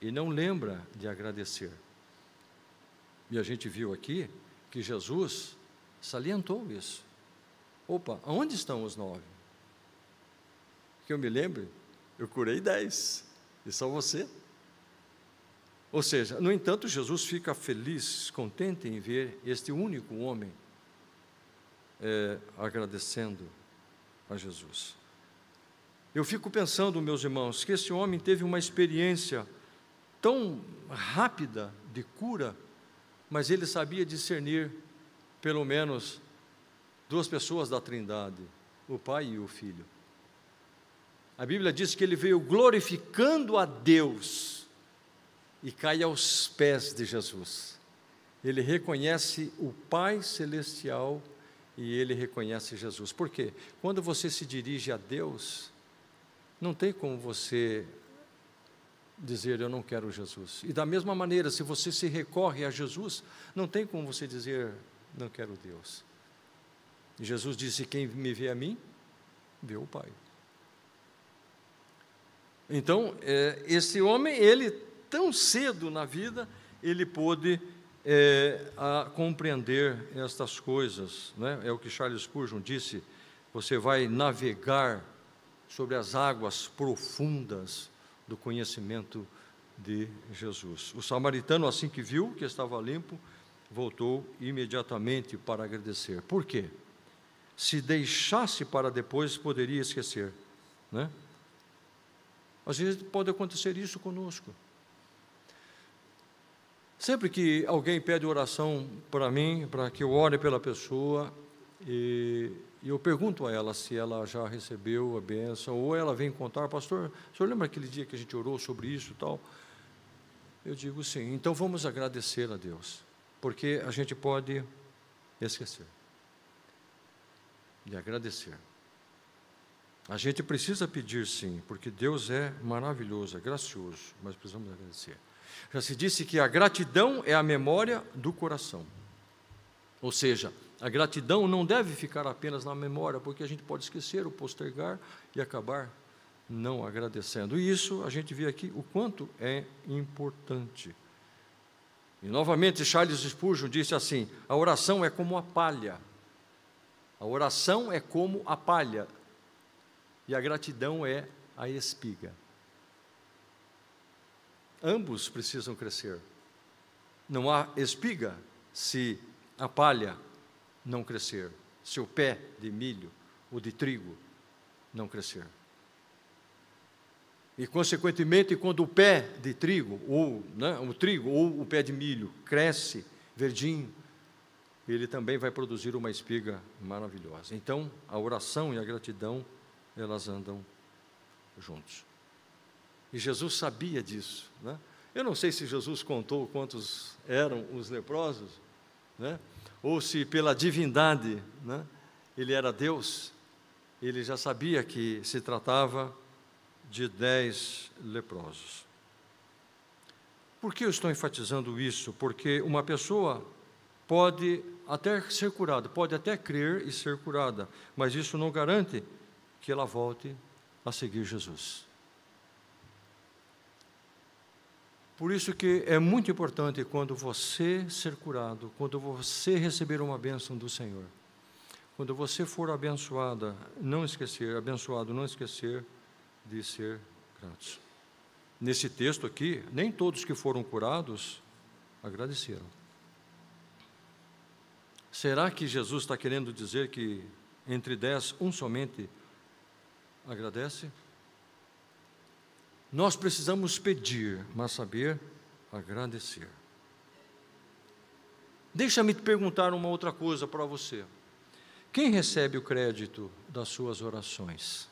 e não lembra de agradecer. E a gente viu aqui que Jesus salientou isso. Opa, aonde estão os nove? Que eu me lembre, eu curei dez, e só você. Ou seja, no entanto, Jesus fica feliz, contente em ver este único homem é, agradecendo a Jesus. Eu fico pensando, meus irmãos, que esse homem teve uma experiência tão rápida de cura, mas ele sabia discernir, pelo menos, duas pessoas da Trindade, o Pai e o Filho. A Bíblia diz que ele veio glorificando a Deus e cai aos pés de Jesus. Ele reconhece o Pai Celestial e ele reconhece Jesus. Por quê? Quando você se dirige a Deus, não tem como você dizer eu não quero Jesus. E da mesma maneira, se você se recorre a Jesus, não tem como você dizer não quero Deus. Jesus disse: Quem me vê a mim, vê o Pai. Então, é, esse homem, ele tão cedo na vida, ele pôde é, compreender estas coisas. Né? É o que Charles Spurgeon disse: você vai navegar sobre as águas profundas do conhecimento de Jesus. O samaritano, assim que viu que estava limpo, voltou imediatamente para agradecer. Por quê? Se deixasse para depois, poderia esquecer. Né? Às vezes pode acontecer isso conosco. Sempre que alguém pede oração para mim, para que eu ore pela pessoa, e, e, eu pergunto a ela se ela já recebeu a benção, ou ela vem contar, pastor, o senhor lembra aquele dia que a gente orou sobre isso e tal? Eu digo sim, então vamos agradecer a Deus, porque a gente pode esquecer de agradecer. A gente precisa pedir sim, porque Deus é maravilhoso, é gracioso, mas precisamos agradecer. Já se disse que a gratidão é a memória do coração. Ou seja, a gratidão não deve ficar apenas na memória, porque a gente pode esquecer, ou postergar e acabar não agradecendo. E isso a gente vê aqui o quanto é importante. E novamente Charles Spurgeon disse assim: a oração é como a palha. A oração é como a palha. E a gratidão é a espiga. Ambos precisam crescer. Não há espiga se a palha não crescer, se o pé de milho ou de trigo não crescer. E, consequentemente, quando o pé de trigo, ou né, o trigo, ou o pé de milho cresce verdinho, ele também vai produzir uma espiga maravilhosa. Então, a oração e a gratidão, elas andam juntos. E Jesus sabia disso. Né? Eu não sei se Jesus contou quantos eram os leprosos, né? Ou se pela divindade né? ele era Deus, ele já sabia que se tratava de dez leprosos. Por que eu estou enfatizando isso? Porque uma pessoa pode até ser curada, pode até crer e ser curada, mas isso não garante que ela volte a seguir Jesus. Por isso que é muito importante quando você ser curado, quando você receber uma bênção do Senhor, quando você for abençoada, não esquecer, abençoado, não esquecer de ser gratos. Nesse texto aqui, nem todos que foram curados agradeceram. Será que Jesus está querendo dizer que entre dez, um somente agradece? Nós precisamos pedir, mas saber agradecer. Deixa-me te perguntar uma outra coisa para você. Quem recebe o crédito das suas orações?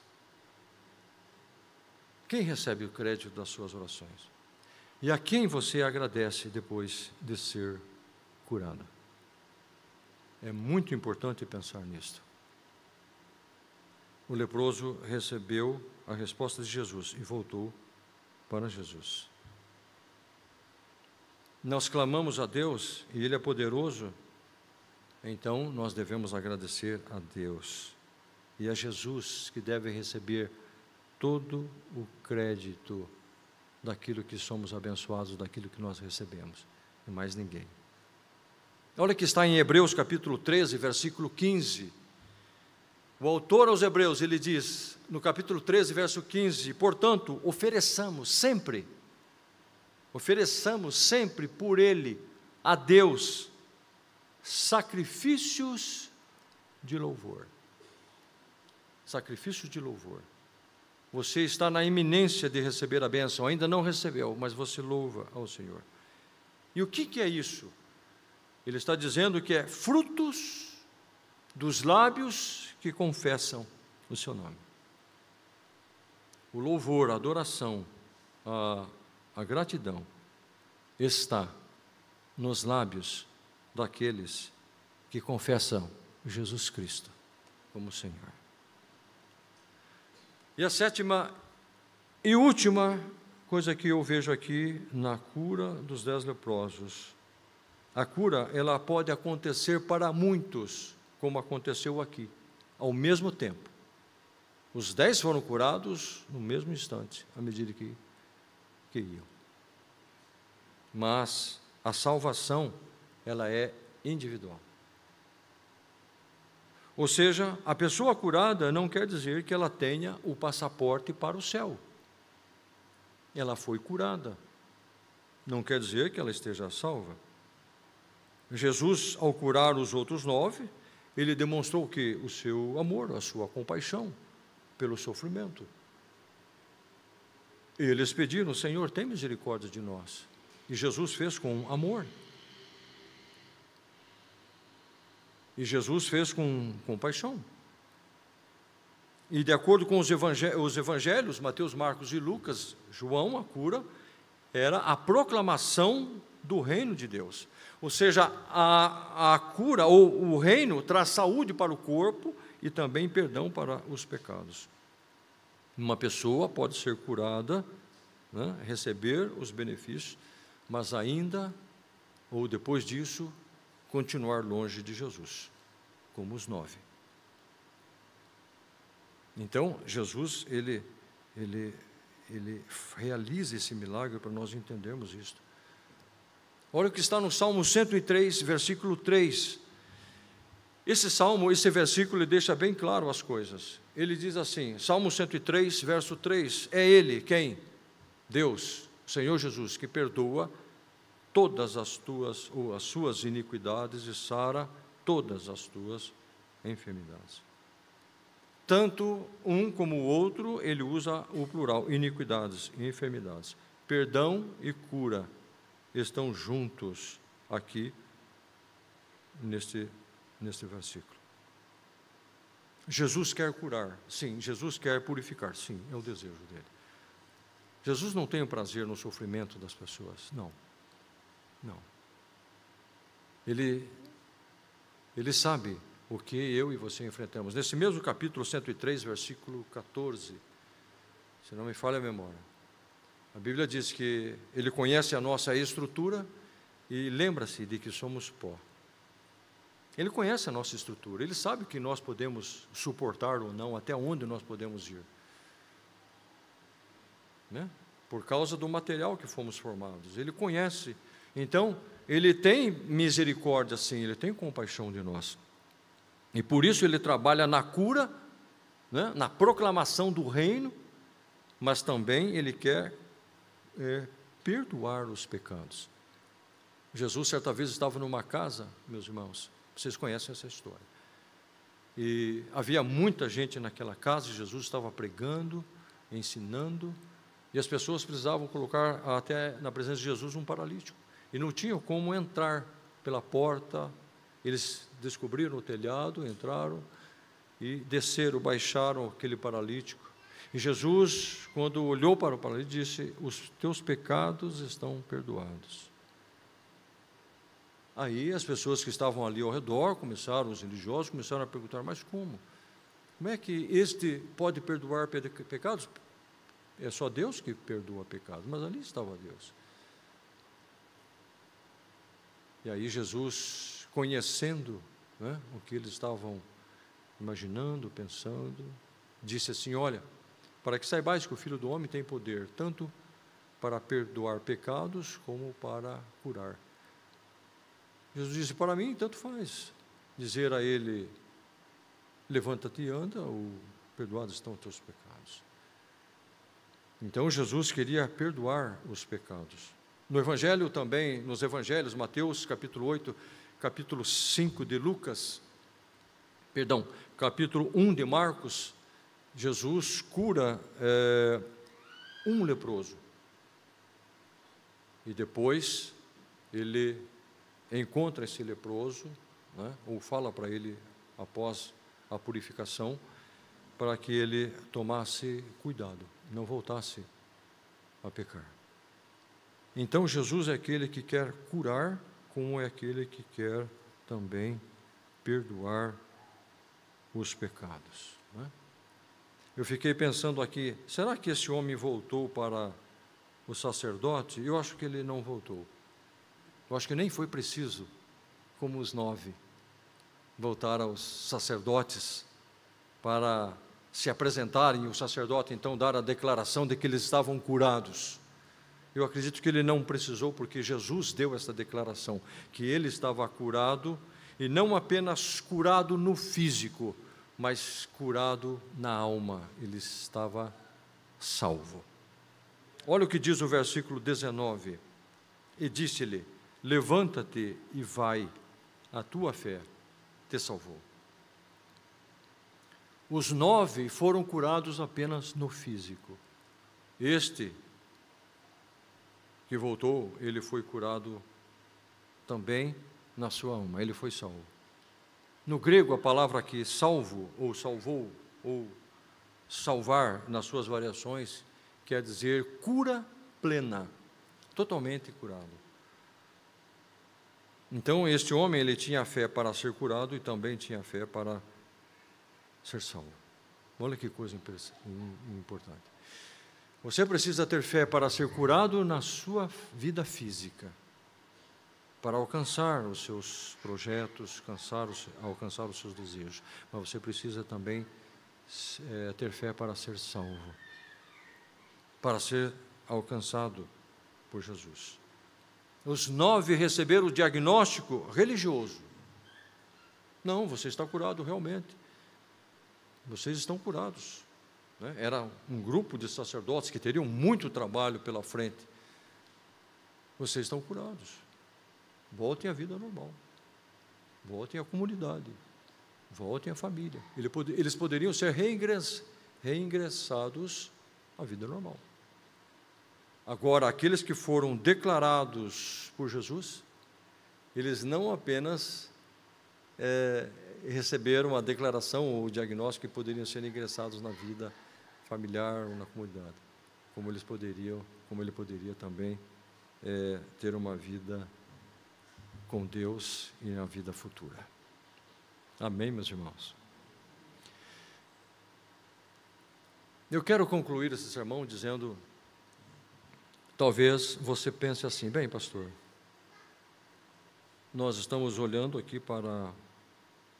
Quem recebe o crédito das suas orações? E a quem você agradece depois de ser curado? É muito importante pensar nisto. O leproso recebeu a resposta de Jesus e voltou para Jesus. Nós clamamos a Deus e Ele é poderoso então nós devemos agradecer a Deus e a Jesus que deve receber todo o crédito daquilo que somos abençoados, daquilo que nós recebemos, e mais ninguém. Olha que está em Hebreus capítulo 13, versículo 15. O autor aos Hebreus, ele diz, no capítulo 13, verso 15: Portanto, ofereçamos sempre, ofereçamos sempre por Ele a Deus sacrifícios de louvor. Sacrifícios de louvor. Você está na iminência de receber a bênção, ainda não recebeu, mas você louva ao Senhor. E o que, que é isso? Ele está dizendo que é frutos dos lábios que confessam o seu nome. O louvor, a adoração, a, a gratidão está nos lábios daqueles que confessam Jesus Cristo como Senhor. E a sétima e última coisa que eu vejo aqui na cura dos dez leprosos. A cura, ela pode acontecer para muitos, como aconteceu aqui, ao mesmo tempo. Os dez foram curados no mesmo instante, à medida que, que iam. Mas a salvação ela é individual. Ou seja, a pessoa curada não quer dizer que ela tenha o passaporte para o céu. Ela foi curada. Não quer dizer que ela esteja salva. Jesus, ao curar os outros nove, ele demonstrou que o seu amor, a sua compaixão pelo sofrimento. Eles pediram, Senhor, tem misericórdia de nós. E Jesus fez com amor. E Jesus fez com compaixão. E de acordo com os evangelhos, Mateus, Marcos e Lucas, João, a cura, era a proclamação do reino de Deus. Ou seja, a, a cura ou o reino traz saúde para o corpo e também perdão para os pecados. Uma pessoa pode ser curada, né, receber os benefícios, mas ainda, ou depois disso, continuar longe de Jesus, como os nove. Então, Jesus, ele, ele, ele realiza esse milagre para nós entendermos isto. Olha o que está no Salmo 103, versículo 3. Esse salmo, esse versículo, deixa bem claro as coisas. Ele diz assim: Salmo 103, verso 3: É Ele quem? Deus, Senhor Jesus, que perdoa todas as tuas ou as suas iniquidades e sara todas as tuas enfermidades. Tanto um como o outro, ele usa o plural, iniquidades e enfermidades. Perdão e cura estão juntos aqui neste, neste versículo. Jesus quer curar, sim. Jesus quer purificar, sim. É o desejo dele. Jesus não tem prazer no sofrimento das pessoas, não. Não. Ele, ele sabe o que eu e você enfrentamos. Nesse mesmo capítulo 103, versículo 14, se não me falha a memória, a Bíblia diz que ele conhece a nossa estrutura e lembra-se de que somos pó. Ele conhece a nossa estrutura, ele sabe que nós podemos suportar ou não, até onde nós podemos ir. Né? Por causa do material que fomos formados. Ele conhece. Então, ele tem misericórdia, sim, ele tem compaixão de nós. E por isso ele trabalha na cura, né? na proclamação do reino, mas também ele quer é, perdoar os pecados. Jesus, certa vez, estava numa casa, meus irmãos, vocês conhecem essa história. E havia muita gente naquela casa, Jesus estava pregando, ensinando, e as pessoas precisavam colocar até na presença de Jesus um paralítico. E não tinham como entrar pela porta. Eles descobriram o telhado, entraram e desceram, baixaram aquele paralítico. E Jesus, quando olhou para o paralítico, disse: Os teus pecados estão perdoados. Aí as pessoas que estavam ali ao redor começaram, os religiosos começaram a perguntar: mas como? Como é que este pode perdoar pecados? É só Deus que perdoa pecados, mas ali estava Deus. E aí Jesus, conhecendo né, o que eles estavam imaginando, pensando, disse assim: Olha, para que saibais que o Filho do Homem tem poder tanto para perdoar pecados como para curar. Jesus disse: Para mim, tanto faz. Dizer a ele: Levanta-te e anda, ou perdoados estão os teus pecados. Então Jesus queria perdoar os pecados. No Evangelho também, nos Evangelhos, Mateus capítulo 8, capítulo 5 de Lucas, perdão, capítulo 1 de Marcos, Jesus cura é, um leproso. E depois ele encontra esse leproso, né, ou fala para ele após a purificação, para que ele tomasse cuidado, não voltasse a pecar. Então Jesus é aquele que quer curar, como é aquele que quer também perdoar os pecados. Né? Eu fiquei pensando aqui, será que esse homem voltou para o sacerdote? Eu acho que ele não voltou. Eu acho que nem foi preciso, como os nove, voltar aos sacerdotes para se apresentarem o sacerdote então dar a declaração de que eles estavam curados. Eu acredito que ele não precisou, porque Jesus deu essa declaração, que ele estava curado, e não apenas curado no físico, mas curado na alma, ele estava salvo. Olha o que diz o versículo 19: E disse-lhe: Levanta-te e vai, a tua fé te salvou. Os nove foram curados apenas no físico. Este que voltou, ele foi curado também na sua alma, ele foi salvo. No grego, a palavra aqui, salvo, ou salvou, ou salvar, nas suas variações, quer dizer cura plena, totalmente curado. Então, este homem, ele tinha fé para ser curado e também tinha fé para ser salvo. Olha que coisa importante. Você precisa ter fé para ser curado na sua vida física, para alcançar os seus projetos, alcançar os, alcançar os seus desejos. Mas você precisa também é, ter fé para ser salvo, para ser alcançado por Jesus. Os nove receberam o diagnóstico religioso. Não, você está curado realmente. Vocês estão curados. Né? Era um grupo de sacerdotes que teriam muito trabalho pela frente. Vocês estão curados. Voltem à vida normal. Voltem à comunidade. Voltem à família. Eles poderiam ser reingressados à vida normal. Agora, aqueles que foram declarados por Jesus, eles não apenas é, receberam a declaração ou o diagnóstico que poderiam ser ingressados na vida familiar ou na comunidade, como eles poderiam, como ele poderia também é, ter uma vida com Deus e na vida futura. Amém, meus irmãos? Eu quero concluir esse sermão dizendo: talvez você pense assim, bem, pastor, nós estamos olhando aqui para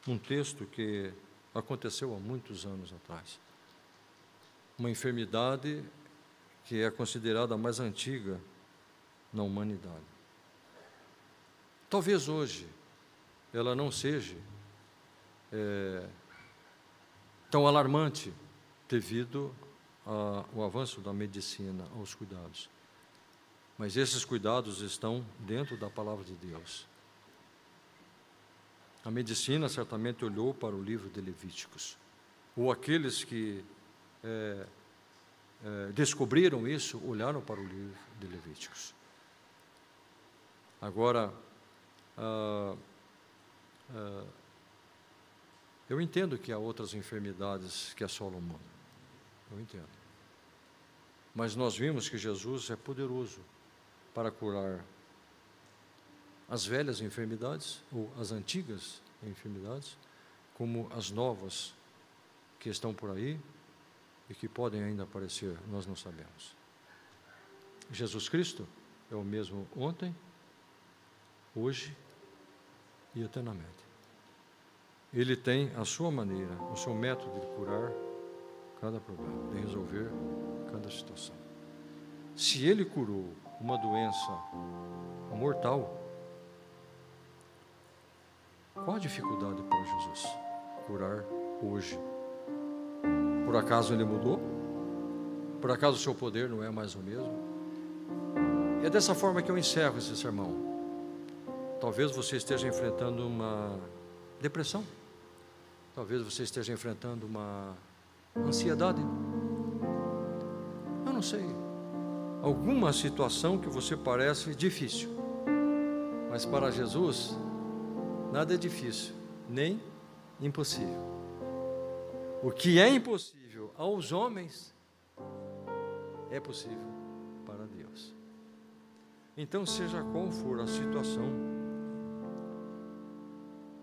um texto que aconteceu há muitos anos atrás. Uma enfermidade que é considerada a mais antiga na humanidade. Talvez hoje ela não seja é, tão alarmante devido ao avanço da medicina, aos cuidados. Mas esses cuidados estão dentro da palavra de Deus. A medicina certamente olhou para o livro de Levíticos, ou aqueles que é, é, descobriram isso olharam para o livro de Levíticos. Agora, ah, ah, eu entendo que há outras enfermidades que assolam o mundo, eu entendo. Mas nós vimos que Jesus é poderoso para curar as velhas enfermidades, ou as antigas enfermidades, como as novas que estão por aí e que podem ainda aparecer, nós não sabemos. Jesus Cristo é o mesmo ontem, hoje e eternamente. Ele tem a sua maneira, o seu método de curar cada problema, de resolver cada situação. Se ele curou uma doença mortal, qual a dificuldade para Jesus curar hoje? Por acaso ele mudou? Por acaso o seu poder não é mais o mesmo? É dessa forma que eu encerro esse sermão. Talvez você esteja enfrentando uma depressão. Talvez você esteja enfrentando uma ansiedade. Eu não sei. Alguma situação que você parece difícil. Mas para Jesus, nada é difícil, nem impossível. O que é impossível aos homens é possível para Deus. Então, seja qual for a situação,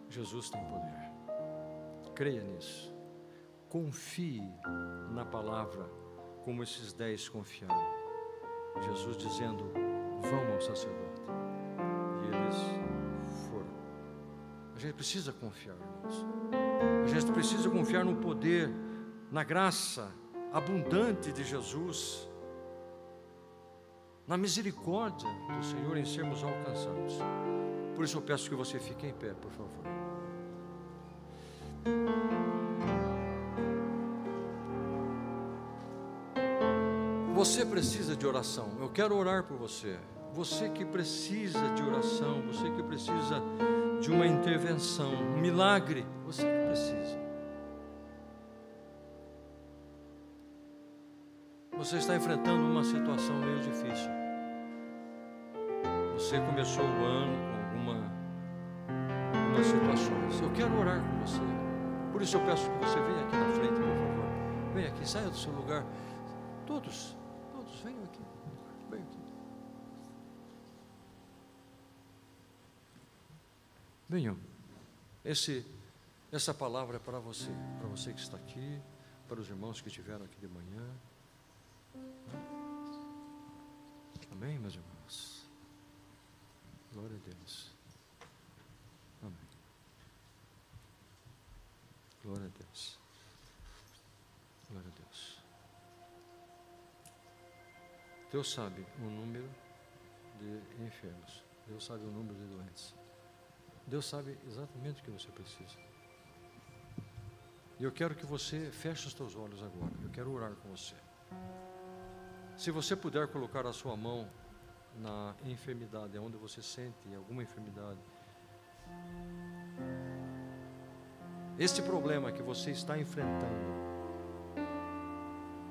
Jesus tem poder. Creia nisso. Confie na palavra, como esses dez confiaram. Jesus dizendo: Vão ao sacerdote. E eles a gente precisa confiar nisso. A gente precisa confiar no poder, na graça abundante de Jesus, na misericórdia do Senhor em sermos alcançados. Por isso eu peço que você fique em pé, por favor. Você precisa de oração. Eu quero orar por você. Você que precisa de oração, você que precisa de uma intervenção, um milagre, você que precisa. Você está enfrentando uma situação meio difícil. Você começou o ano com alguma, situações. Eu quero orar com você. Por isso eu peço que você venha aqui na frente, por favor. Venha aqui, saia do seu lugar. Todos, todos, venham aqui. Venham aqui. Venham. Esse, essa palavra é para você, para você que está aqui, para os irmãos que estiveram aqui de manhã. Amém, meus irmãos? Glória a Deus. Amém. Glória a Deus. Glória a Deus. Deus sabe o número de enfermos. Deus sabe o número de doentes. Deus sabe exatamente o que você precisa. E eu quero que você feche os teus olhos agora. Eu quero orar com você. Se você puder colocar a sua mão na enfermidade, onde você sente alguma enfermidade, este problema que você está enfrentando,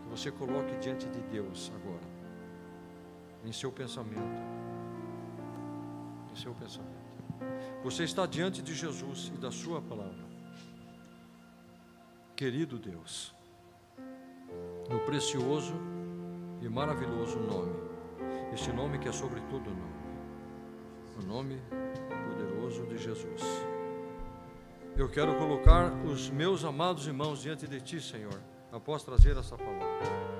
que você coloque diante de Deus agora, em seu pensamento, em seu pensamento. Você está diante de Jesus e da Sua palavra. Querido Deus, no precioso e maravilhoso nome, este nome que é sobre todo nome, o nome poderoso de Jesus. Eu quero colocar os meus amados irmãos diante de Ti, Senhor, após trazer essa palavra.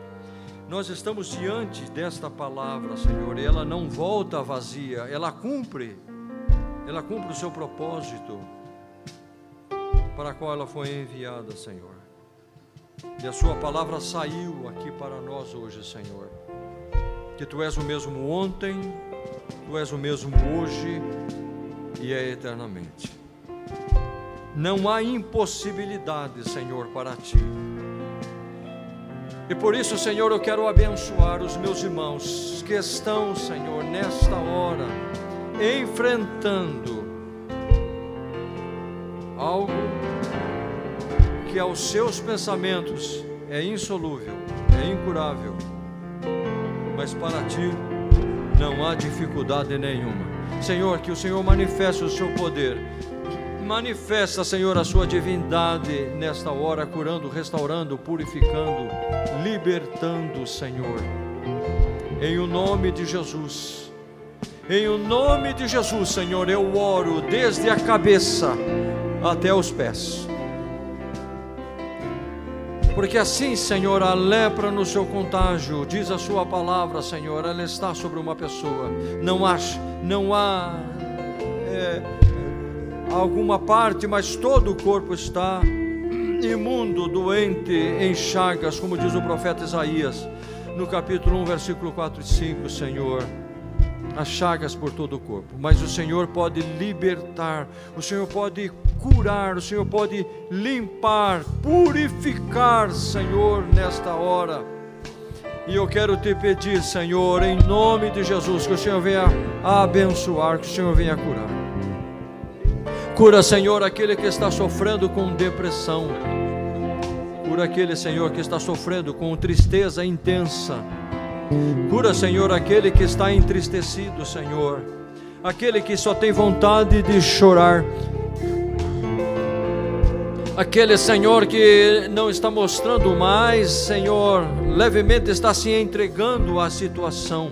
Nós estamos diante desta palavra, Senhor, e ela não volta vazia, ela cumpre, ela cumpre o seu propósito para a qual ela foi enviada, Senhor. E a Sua palavra saiu aqui para nós hoje, Senhor. Que Tu és o mesmo ontem, Tu és o mesmo hoje e é eternamente. Não há impossibilidade, Senhor, para Ti. E por isso, Senhor, eu quero abençoar os meus irmãos que estão, Senhor, nesta hora, enfrentando algo que aos seus pensamentos é insolúvel, é incurável, mas para ti não há dificuldade nenhuma. Senhor, que o Senhor manifeste o seu poder Manifesta, Senhor, a sua divindade nesta hora, curando, restaurando, purificando, libertando, Senhor. Em o nome de Jesus. Em o nome de Jesus, Senhor, eu oro desde a cabeça até os pés. Porque assim, Senhor, a lepra no seu contágio, diz a sua palavra, Senhor, ela está sobre uma pessoa. Não há, não há é, alguma parte, mas todo o corpo está imundo, doente, em chagas, como diz o profeta Isaías, no capítulo 1, versículo 4 e 5, Senhor. As chagas por todo o corpo, mas o Senhor pode libertar, o Senhor pode curar, o Senhor pode limpar, purificar, Senhor, nesta hora. E eu quero te pedir, Senhor, em nome de Jesus, que o Senhor venha abençoar, que o Senhor venha curar. Cura, Senhor, aquele que está sofrendo com depressão. Cura aquele, Senhor, que está sofrendo com tristeza intensa. Cura, Senhor, aquele que está entristecido, Senhor. Aquele que só tem vontade de chorar. Aquele, Senhor, que não está mostrando mais, Senhor, levemente está se entregando à situação.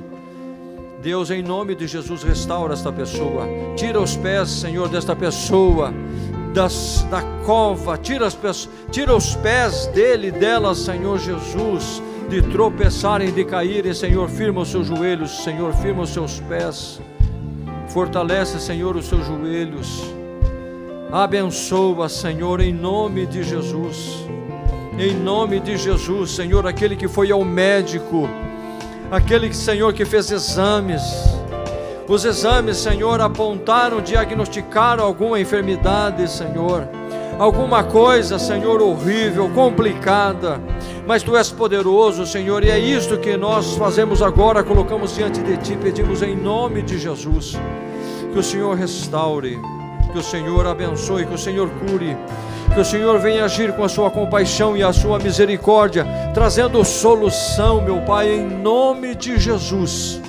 Deus, em nome de Jesus, restaura esta pessoa. Tira os pés, Senhor, desta pessoa das, da cova. Tira, as, tira os pés dele e dela, Senhor Jesus, de tropeçarem, de caírem. Senhor, firma os seus joelhos. Senhor, firma os seus pés. Fortalece, Senhor, os seus joelhos. Abençoa, Senhor, em nome de Jesus. Em nome de Jesus, Senhor, aquele que foi ao médico aquele Senhor que fez exames. Os exames, Senhor, apontaram, diagnosticaram alguma enfermidade, Senhor. Alguma coisa, Senhor, horrível, complicada. Mas tu és poderoso, Senhor, e é isto que nós fazemos agora, colocamos diante de ti, pedimos em nome de Jesus. Que o Senhor restaure, que o Senhor abençoe, que o Senhor cure que o Senhor venha agir com a sua compaixão e a sua misericórdia, trazendo solução, meu Pai, em nome de Jesus.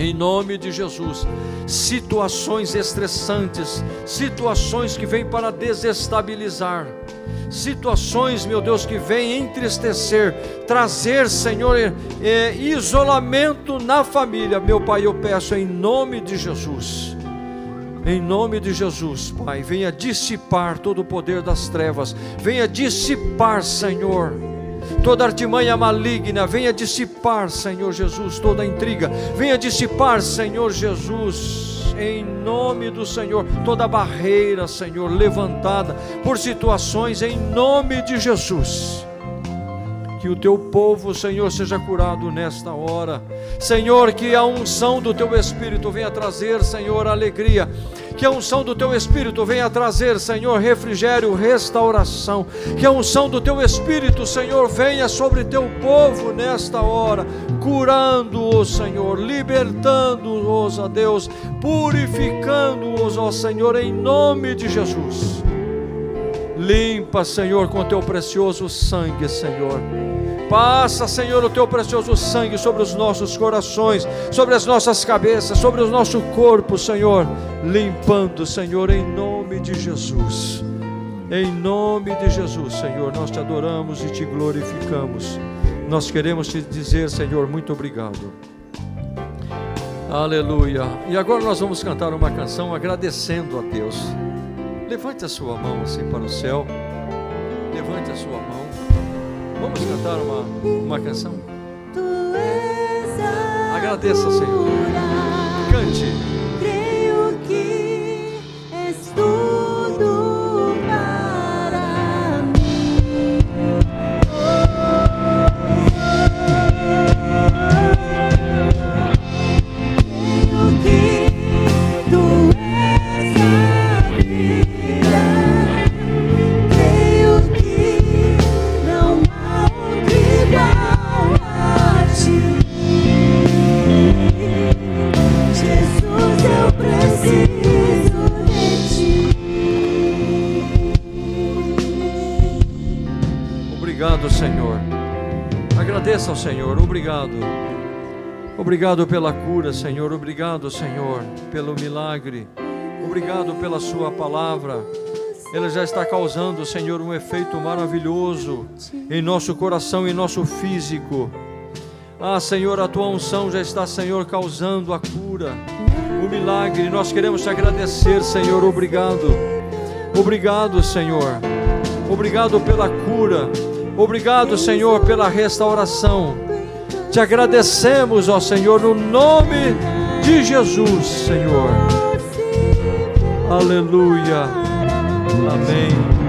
Em nome de Jesus, situações estressantes, situações que vêm para desestabilizar, situações, meu Deus, que vêm entristecer, trazer, Senhor, é, isolamento na família. Meu Pai, eu peço em nome de Jesus em nome de Jesus, Pai, venha dissipar todo o poder das trevas, venha dissipar, Senhor, toda artimanha maligna, venha dissipar, Senhor Jesus, toda intriga, venha dissipar, Senhor Jesus, em nome do Senhor, toda barreira, Senhor, levantada por situações, em nome de Jesus que o teu povo, Senhor, seja curado nesta hora. Senhor, que a unção do teu Espírito venha trazer, Senhor, alegria. Que a unção do teu Espírito venha trazer, Senhor, refrigério, restauração. Que a unção do teu Espírito, Senhor, venha sobre teu povo nesta hora, curando-os, Senhor, libertando-os, ó Deus, purificando-os, ó Senhor, em nome de Jesus. Limpa, Senhor, com teu precioso sangue, Senhor Passa, Senhor, o teu precioso sangue sobre os nossos corações, sobre as nossas cabeças, sobre o nosso corpo, Senhor, limpando, Senhor, em nome de Jesus. Em nome de Jesus, Senhor, nós te adoramos e te glorificamos. Nós queremos te dizer, Senhor, muito obrigado. Aleluia. E agora nós vamos cantar uma canção agradecendo a Deus. Levante a sua mão assim para o céu. Levante a sua mão. Vamos cantar uma, uma canção? Agradeça, Senhor. Cante. Agradeça ao Senhor, obrigado. Obrigado pela cura, Senhor. Obrigado, Senhor, pelo milagre. Obrigado pela Sua palavra. Ela já está causando, Senhor, um efeito maravilhoso em nosso coração e nosso físico. Ah, Senhor, a tua unção já está, Senhor, causando a cura, o milagre. Nós queremos te agradecer, Senhor. Obrigado. Obrigado, Senhor. Obrigado pela cura. Obrigado, Senhor, pela restauração. Te agradecemos, ó Senhor, no nome de Jesus, Senhor. Aleluia. Amém.